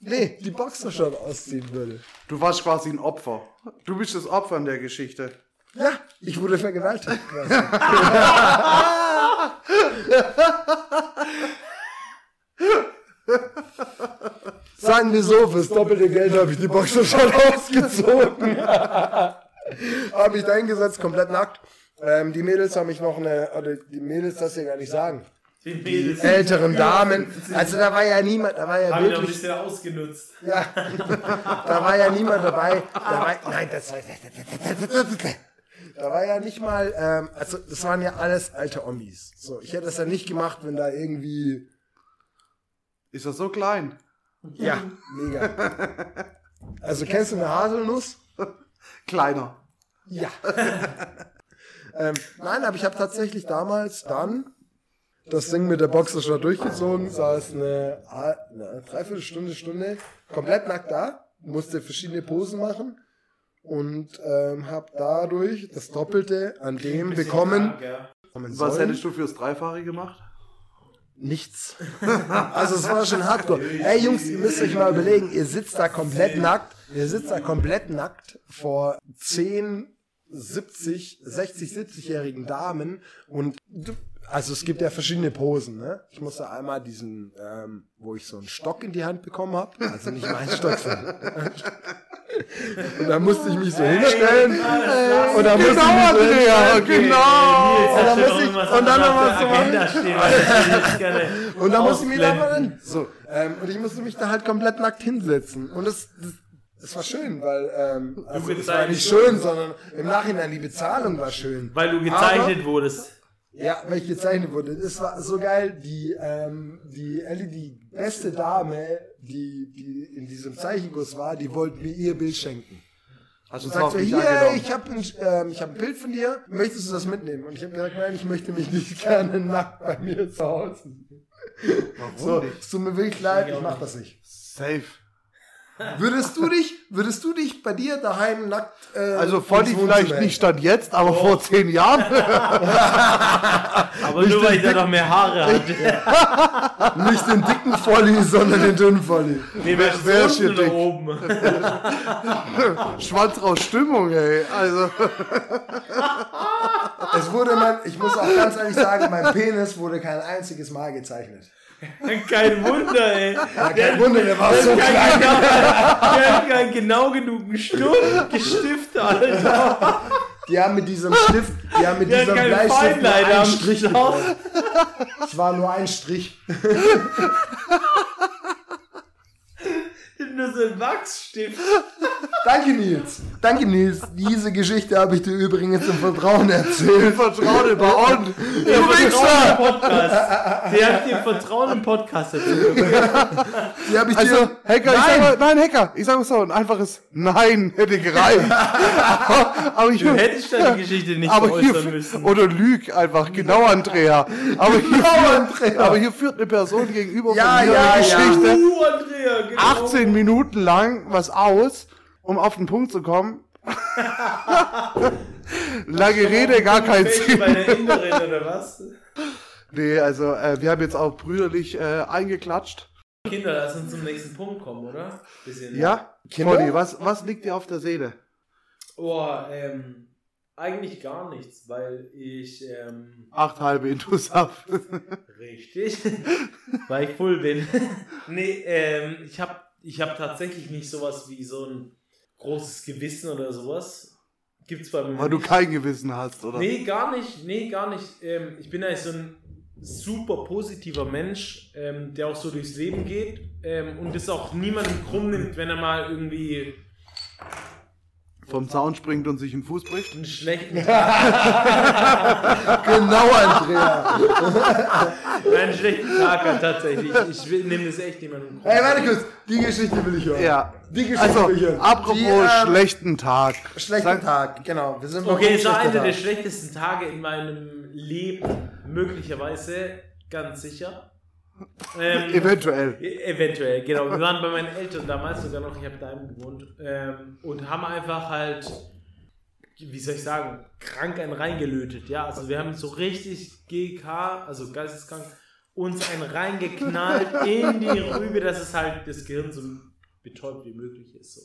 Nee, die Boxershot ausziehen würde. Du warst quasi ein Opfer. Du bist das Opfer in der Geschichte. Ja, ich wurde vergewaltigt. [laughs] [laughs] Sagen wir so, fürs doppelte Geld habe ich die Boxer schon ausgezogen. [laughs] habe ich da hingesetzt, komplett nackt. Ähm, die Mädels haben mich noch eine, oder die Mädels, das ja gar nicht sagen. Die, die älteren Damen. Also da war ja niemand, da war ja Haben wirklich. ein bisschen ausgenutzt. Ja. [laughs] da war ja niemand dabei. Da war, nein, das war, da war ja nicht mal, ähm, also das waren ja alles alte Omis. So, ich hätte das ja nicht gemacht, wenn da irgendwie. Ist das so klein? Ja, mega. Also kennst du eine Haselnuss? Kleiner. Ja. [laughs] ähm, nein, aber ich habe tatsächlich damals dann das Ding mit der Boxershot durchgezogen, saß eine, eine Dreiviertelstunde, Stunde komplett nackt da, musste verschiedene Posen machen und ähm, habe dadurch das Doppelte an dem bekommen. Krank, ja. Was hättest du fürs Dreifache gemacht? Nichts. also es war schon hardcore. Ey Jungs, ihr müsst euch mal überlegen, ihr sitzt da komplett nackt, ihr sitzt da komplett nackt vor 10, 70, 60, 70-jährigen Damen und also es gibt ja verschiedene Posen, ne? Ich musste einmal diesen, ähm, wo ich so einen Stock in die Hand bekommen habe, also nicht mein Stock, sondern [laughs] Und dann musste ich mich so hinstellen. Hey, Und dann musste ich Genau, mich so Andrea, hinstellen. genau. Und dann muss ich- und dann noch ich jetzt gerne Und dann musste ich mich da mal hin. So, ähm, und ich musste mich da halt komplett nackt hinsetzen. Und das, das, das war schön, weil, ähm, also es war nicht schön, sondern im Nachhinein die Bezahlung war schön. Weil du gezeichnet wurdest. Ja, weil ich gezeichnet wurde. Das war so geil. Die, ähm, die Ellie, die beste Dame, die, die in diesem Zeichenkurs war, die wollte mir ihr Bild schenken. Hast du mich hier, angenommen? ich habe ein, ähm, ich hab ein Bild von dir, möchtest du das mitnehmen? Und ich habe gesagt, nein, ich möchte mich nicht [laughs] gerne nackt bei mir zu Hause sehen. So, es tut mir wirklich leid, ich mach das nicht. Safe. Würdest du dich, würdest du dich bei dir daheim nackt, äh, Also Volli ins vielleicht nicht stand jetzt, aber vor zehn Jahren. [laughs] Aber nur weil ich da noch mehr Haare hatte. [laughs] Nicht den dicken Volli, sondern den dünnen Volli. Nee, wer wer ist hier dick? oben? [laughs] Schwanz raus Stimmung, ey. Also, Es wurde mein, ich muss auch ganz ehrlich sagen, mein Penis wurde kein einziges Mal gezeichnet. Kein Wunder, ey. Ja, kein Wunder, der war so klein. genau, der hat keinen genau genugen Stift, Gestift, Alter. Die haben mit diesem Stift, die haben mit hat diesem Bleistift nur einen Strich. Es war nur ein Strich. Nur so ein Wachsstift. Danke, Nils. Danke, Nils. Diese Geschichte habe ich dir übrigens im Vertrauen erzählt. Vertrauen über On. Du Vertrauen im Wichser! Podcast. [laughs] Der hat dir Vertrauen im Podcast erzählt. Die habe ich Also, dir. Hacker, ich Nein. sag mal, nein, Hacker, ich sag mal so, ein einfaches Nein hätte gereicht. [laughs] aber ich, Du hättest deine Geschichte nicht aber hier, müssen. oder lüg einfach, genau, Andrea. Aber hier, Genau, führt, Andrea. aber hier führt eine Person gegenüber Ja, von mir ja, eine ja. Geschichte Du, Andrea, genau. 18 Minuten lang was aus, um auf den Punkt zu kommen. [laughs] Lange Rede, gar kein Fällt Bei Sinn. der Inderin oder was? Nee, also äh, wir haben jetzt auch brüderlich äh, eingeklatscht. Kinder, lass uns zum nächsten Punkt kommen, oder? Bisschen, Ja? Kinder? Conny, was, was liegt dir auf der Seele? Boah, ähm, eigentlich gar nichts, weil ich, ähm, Acht halbe Intus ab. [laughs] richtig, [laughs] weil ich full bin. nee, ähm, ich habe ich hab tatsächlich nicht sowas wie so ein großes Gewissen oder sowas. Gibt's bei mir Weil du nicht. kein Gewissen hast, oder? Nee, gar nicht. Nee, gar nicht. Ähm, ich bin eigentlich so ein super positiver Mensch, ähm, der auch so durchs Leben geht ähm, und das auch niemandem krumm nimmt, wenn er mal irgendwie Vom Zaun springt und sich einen Fuß bricht. einen schlechten Tag, [laughs] Genau, Andrea. einen schlechten Tag hat tatsächlich. Ich will- nehme das echt niemandem. Hey, warte kurz. Die Geschichte will ich hören. Ja. Die Geschichte Also, will ich hören. apropos Die, ähm, schlechten Tag. Schlechten Sag- Tag, genau. Wir sind Okay, es war einer der schlechtesten Tage in meinem Leben, möglicherweise, ganz sicher. Ähm, Eventuell. E- Eventuell, genau. Wir waren bei meinen Eltern damals sogar noch, ich habe daheim gewohnt, ähm, und haben einfach halt, wie soll ich sagen, krank einen reingelötet. Ja, also wir haben so richtig GK, also geisteskrank, uns einen reingeknallt in die Rübe, dass es halt das Gehirn so betäubt wie möglich ist. So.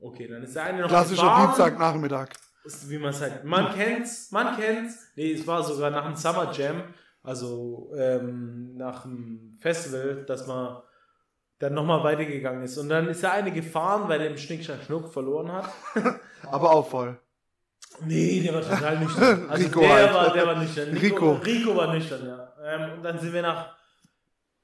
Okay, dann ist der eine noch Klassischer. Dienstagnachmittag. Wie man es halt. Man kennt's, man kennt's. Nee, es war sogar nach dem Summer Jam, also ähm, nach dem Festival, dass man dann nochmal weitergegangen ist. Und dann ist der eine gefahren, weil er im Schnick, Schnack, Schnuck verloren hat. [laughs] Aber auch voll. Nee, der war total nüchtern. [laughs] Also Rico der, halt. war, der war nüchtern. Rico. Rico war nüchtern, ja. Ähm, und dann sind wir nach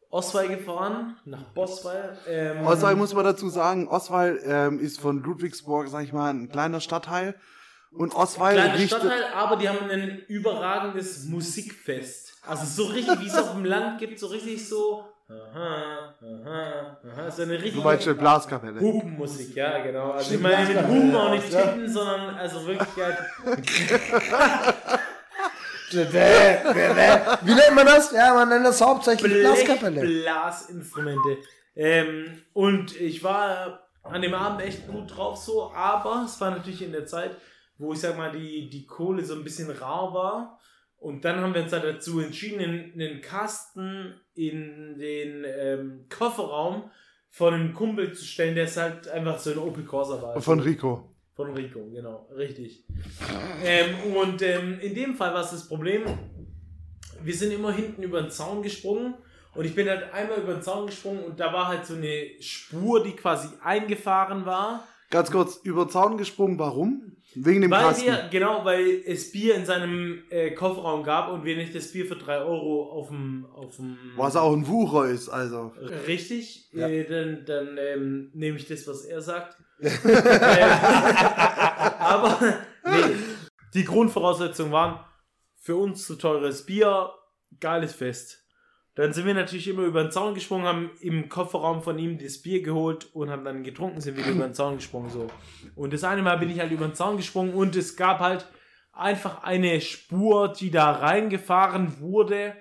Oswald gefahren, nach Boswald. Ähm, Oswald muss man dazu sagen, Oswald ähm, ist von Ludwigsburg, sag ich mal, ein kleiner Stadtteil. Und Oswald Kleiner richtet... Stadtteil, aber die haben ein überragendes Musikfest. Also so richtig, wie es auf dem Land gibt, so richtig so. Aha, aha, aha. So eine Du richtige meinst eine Blaskapelle. Hupenmusik, ja, genau. Also ich meine mit Hupen auch nicht ja. tippen, sondern also wirklich halt. [laughs] Wie nennt man das? Ja, man nennt das hauptsächlich Blaskapelle. Blasinstrumente. Ähm, und ich war an dem Abend echt gut drauf so, aber es war natürlich in der Zeit, wo ich sag mal, die, die Kohle so ein bisschen rar war. Und dann haben wir uns dann dazu entschieden, einen, Kasten in den ähm, Kofferraum von einem Kumpel zu stellen, der ist halt einfach so ein Opel Corsa war. Von Rico. Von Rico, genau, richtig. Ähm, und ähm, in dem Fall war es das Problem, wir sind immer hinten über den Zaun gesprungen und ich bin halt einmal über den Zaun gesprungen und da war halt so eine Spur, die quasi eingefahren war. Ganz kurz, über den Zaun gesprungen, warum? Wegen dem Weil Kasten. wir, genau, weil es Bier in seinem äh, Kofferraum gab und wir nicht das Bier für 3 Euro auf dem. Auf dem Was auch ein Wucher ist, also. Richtig, Ja. äh, dann, dann ähm, nehme ich das, was er sagt. [laughs] ähm, aber nee, die Grundvoraussetzungen waren für uns zu teures Bier, geiles Fest. Dann sind wir natürlich immer über den Zaun gesprungen, haben im Kofferraum von ihm das Bier geholt und haben dann getrunken, sind wieder über den Zaun gesprungen. So. Und das eine Mal bin ich halt über den Zaun gesprungen und es gab halt einfach eine Spur, die da reingefahren wurde.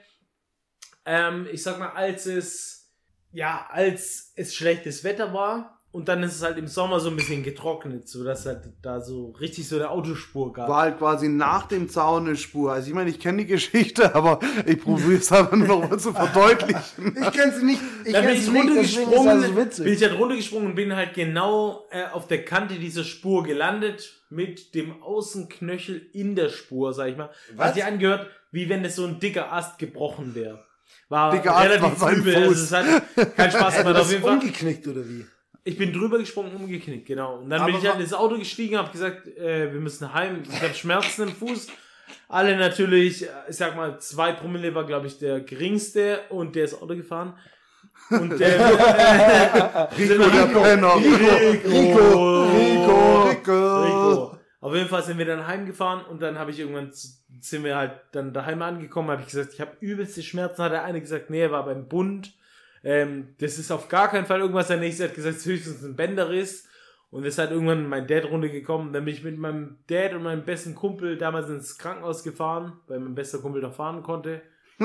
Ähm, ich sag mal, als es, ja, als es schlechtes Wetter war und dann ist es halt im Sommer so ein bisschen getrocknet, so dass halt da so richtig so eine Autospur gab. War halt quasi nach dem Zaun eine Spur. Also ich meine, ich kenne die Geschichte, [laughs] aber ich probiere es einfach nur noch mal zu verdeutlichen. Ich kenne sie nicht. Ich Dann bin ich sie nicht, runtergesprungen, das so witzig. bin ich halt runtergesprungen und bin halt genau äh, auf der Kante dieser Spur gelandet mit dem Außenknöchel in der Spur, sag ich mal. Was? Hat sich angehört, wie wenn es so ein dicker Ast gebrochen wäre. War Dicker Ast relativ war übel, Fuß. also es hat keinen Spaß [laughs] gemacht. Auf jeden Fall. umgeknickt oder wie? Ich bin drüber gesprungen, umgeknickt, genau. Und dann bin Aber ich halt ins Auto gestiegen, habe gesagt, äh, wir müssen heim. Ich habe Schmerzen im Fuß. Alle natürlich, äh, ich sag mal, zwei Promille war, glaube ich, der geringste und der ist Auto gefahren. Und der [laughs] äh, Rico, der Penner. Rico, Rico. Rico. Auf jeden Fall sind wir dann heimgefahren und dann habe ich irgendwann sind wir halt dann daheim angekommen, habe ich gesagt, ich habe übelste Schmerzen. Hat der eine gesagt, nee, er war beim Bund. Ähm, das ist auf gar keinen Fall irgendwas. Der nächste hat gesagt, es ist höchstens ein Bänderriss. Und es halt irgendwann mein Dad runtergekommen. Dann bin ich mit meinem Dad und meinem besten Kumpel damals ins Krankenhaus gefahren, weil mein bester Kumpel noch fahren konnte. [laughs]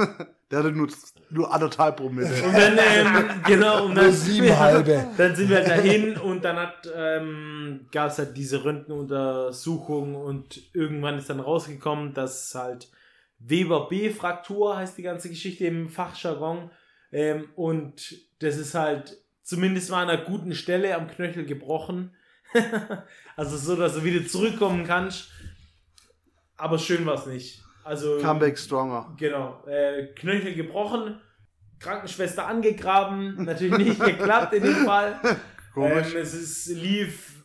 Der hatte nur, nur anderthalb Promille. Und dann, ähm, genau, und dann, Nur sieben halbe. [laughs] dann sind wir halt dahin und dann hat, ähm, gab es halt diese Röntgenuntersuchung und irgendwann ist dann rausgekommen, dass halt Weber B-Fraktur heißt die ganze Geschichte im Fachjargon. Ähm, und das ist halt zumindest mal an einer guten Stelle am Knöchel gebrochen. [laughs] also so, dass du wieder zurückkommen kannst. Aber schön war es nicht. Also Comeback stronger. Genau. Äh, Knöchel gebrochen, Krankenschwester angegraben, natürlich nicht geklappt in dem Fall. [laughs] Komisch. Ähm, es ist, lief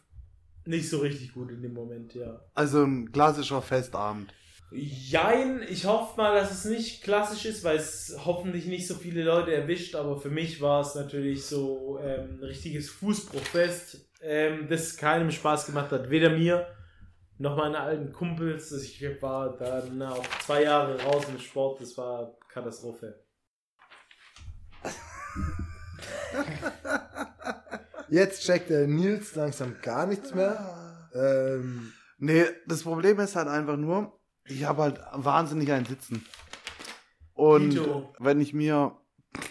nicht so richtig gut in dem Moment, ja. Also ein klassischer Festabend. Jein, ich hoffe mal, dass es nicht klassisch ist, weil es hoffentlich nicht so viele Leute erwischt, aber für mich war es natürlich so ähm, ein richtiges Fußbruchfest, ähm, das keinem Spaß gemacht hat, weder mir noch meine alten Kumpels. Also Ich war dann auch zwei Jahre raus im Sport, das war Katastrophe. Jetzt checkt der Nils langsam gar nichts mehr. Ähm, Nee, das Problem ist halt einfach nur, ich habe halt wahnsinnig ein Sitzen. Und Dito. wenn ich mir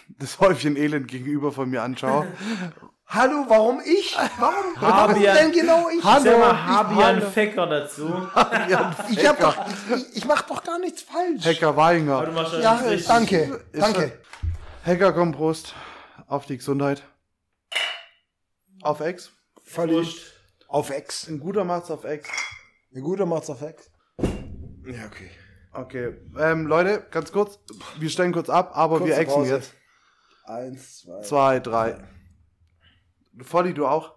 das Häufchen Elend gegenüber von mir anschaue, [laughs] hallo, warum ich? Warum, warum denn genau ich? Ich sag mal ich, Habian hallo. Fecker dazu. [laughs] ja, ich, hab doch, ich, ich mach doch gar nichts falsch. Hacker Weinger. ja, danke, Ist danke. Hacker komm Prost. Auf die Gesundheit. Auf Ex. Völlig auf Ex. Ein guter macht's auf Ex. Ein guter macht's auf Ex. Ja, okay. Okay. Ähm, Leute, ganz kurz. Wir stellen kurz ab, aber Kurze wir exen jetzt. Eins, zwei. Zwei, drei. Volli, du auch?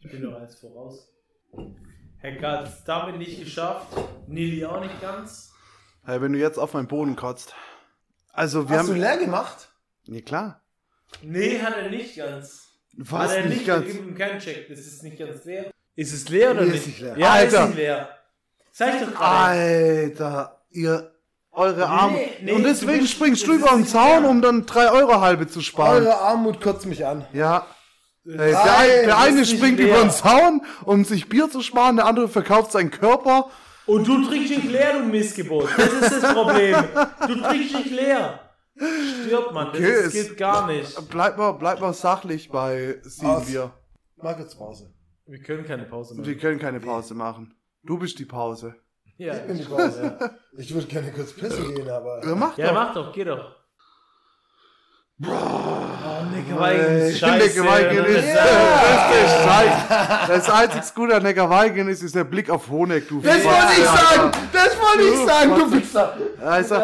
Ich bin noch eins voraus. Hacker hat es damit nicht geschafft. Nili auch nicht ganz. Hey, wenn du jetzt auf meinen Boden kotzt. Also, wir Hast du haben. leer gemacht? Ja, klar. Nee, hat er nicht ganz. Was hat er nicht nicht ganz. Keinen Check. Das ist nicht ganz leer. Ist es leer oder Nee, nicht? ist nicht leer. Ja, Alter. ist nicht leer. Sag ich doch gerade. Alter, ihr. Eure Arme. nee, Und du deswegen bist- springst du über den Zaun, um dann 3 Euro halbe zu sparen. Eure Armut kotzt mich an. Ja. Ey, der, Nein, ein, der das eine springt leer. über den Zaun, um sich Bier zu sparen, der andere verkauft seinen Körper. Und du trinkst nicht leer, du Missgebot. Das ist das Problem. Du trinkst nicht leer. Stirbt man. Das Okay, geht gar nicht. Bleib mal, bleib mal sachlich bei sieben. Bier. Mach jetzt Pause. Wir können keine Pause machen. Wir können keine Pause machen. Du bist die Pause. Ja, Ich bin die Pause. Ich würde gerne kurz pissen gehen, aber. Ja, mach ja doch. mach doch, geh doch. Oh, Nick Ey, Weigen, scheiße. Neckarweigen Das ist ist- das Scheiß. Das einzig Gute an Neckarweigen ist, ist der Blick auf Honeck, du Das wollte ich sagen! Das wollte ich sagen, du Wichser! Also,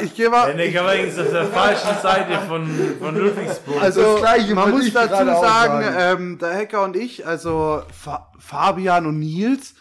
ich gehe mal. Der Neckar Vikings ist auf der falschen Seite von, von Ludwigsburg. Also, Das Gleiche man muss dazu sagen. ähm, der Hacker und ich, also Fa Fabian und Nils,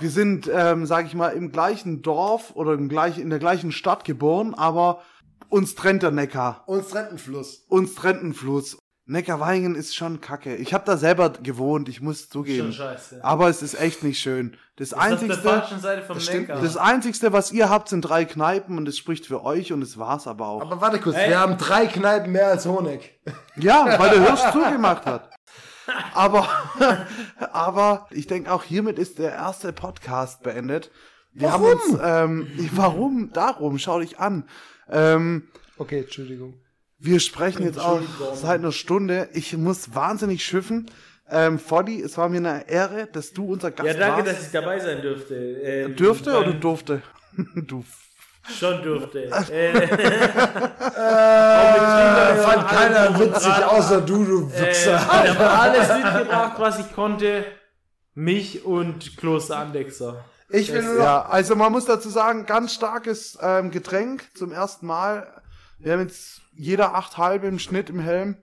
wir sind, ähm, sag ich mal, im gleichen Dorf oder im gleichen, in der gleichen Stadt geboren, aber uns trennt der Neckar. Und Rentenfluss. Uns trennt ein Fluss. Neckarweingen ist schon kacke. Ich habe da selber gewohnt, ich muss zugeben. Schon scheiße. Aber es ist echt nicht schön. Das Das ist auf der einzigste, Neckar. das einzigste, was ihr habt, sind drei Kneipen und es spricht für euch und es war's aber auch. Aber warte kurz, Ey. wir haben drei Kneipen mehr als Honeck. Ja, weil der Hirsch zugemacht hat. Aber, [laughs] aber ich denke auch hiermit ist der erste Podcast beendet. Wir haben Warum? uns, ähm, [laughs] warum? Darum, schau dich an. Ähm, Okay, Entschuldigung. wir sprechen jetzt auch seit einer Stunde. Ich muss wahnsinnig schiffen. Ähm, Foddy, es war mir eine Ehre, dass du unser Gast ja, danke, warst. dass ich dabei sein dürfte. Ähm, Dürfte oder durfte? [laughs] du. Schon dürfte. [laughs] äh, Äh, fand ja, keiner witzig, außer du, du äh, Wichser. ich habe alles mitgebracht, was ich konnte. Mich und Kloster Andexer. Ich will nur noch Ja, also man muss dazu sagen, ganz starkes ähm, Getränk zum ersten Mal. Wir haben jetzt jeder acht halbe im Schnitt im Helm.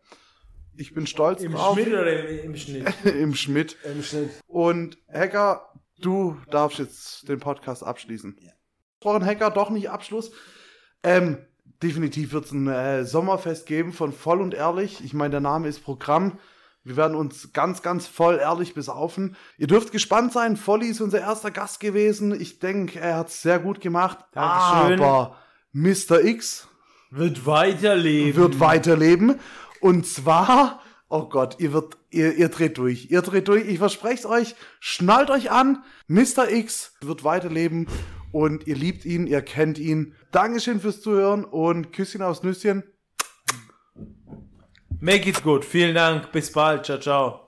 Ich bin stolz Im drauf. Schmidt oder im, im Schnitt? [laughs] Im Schmidt. im Schnitt. Und Hacker, du darfst jetzt den Podcast abschließen. Gesprochen Hacker, doch nicht Abschluss. Ähm, definitiv wird es ein äh, Sommerfest geben von Voll und Ehrlich. Ich meine, der Name ist Programm. Wir werden uns ganz, ganz voll ehrlich besaufen. Ihr dürft gespannt sein. Volli ist unser erster Gast gewesen. Ich denke, er hat es sehr gut gemacht. Dankeschön. Aber Mr. X Wird weiterleben. wird weiterleben. Und zwar, oh Gott, ihr wird, ihr, ihr dreht durch. Ihr dreht durch. Ich verspreche es euch. Schnallt euch an. Mr. X wird weiterleben. Und ihr liebt ihn, ihr kennt ihn. Dankeschön fürs Zuhören und Küsschen aufs Nüsschen. Make it good. Vielen Dank. Bis bald. Ciao, ciao.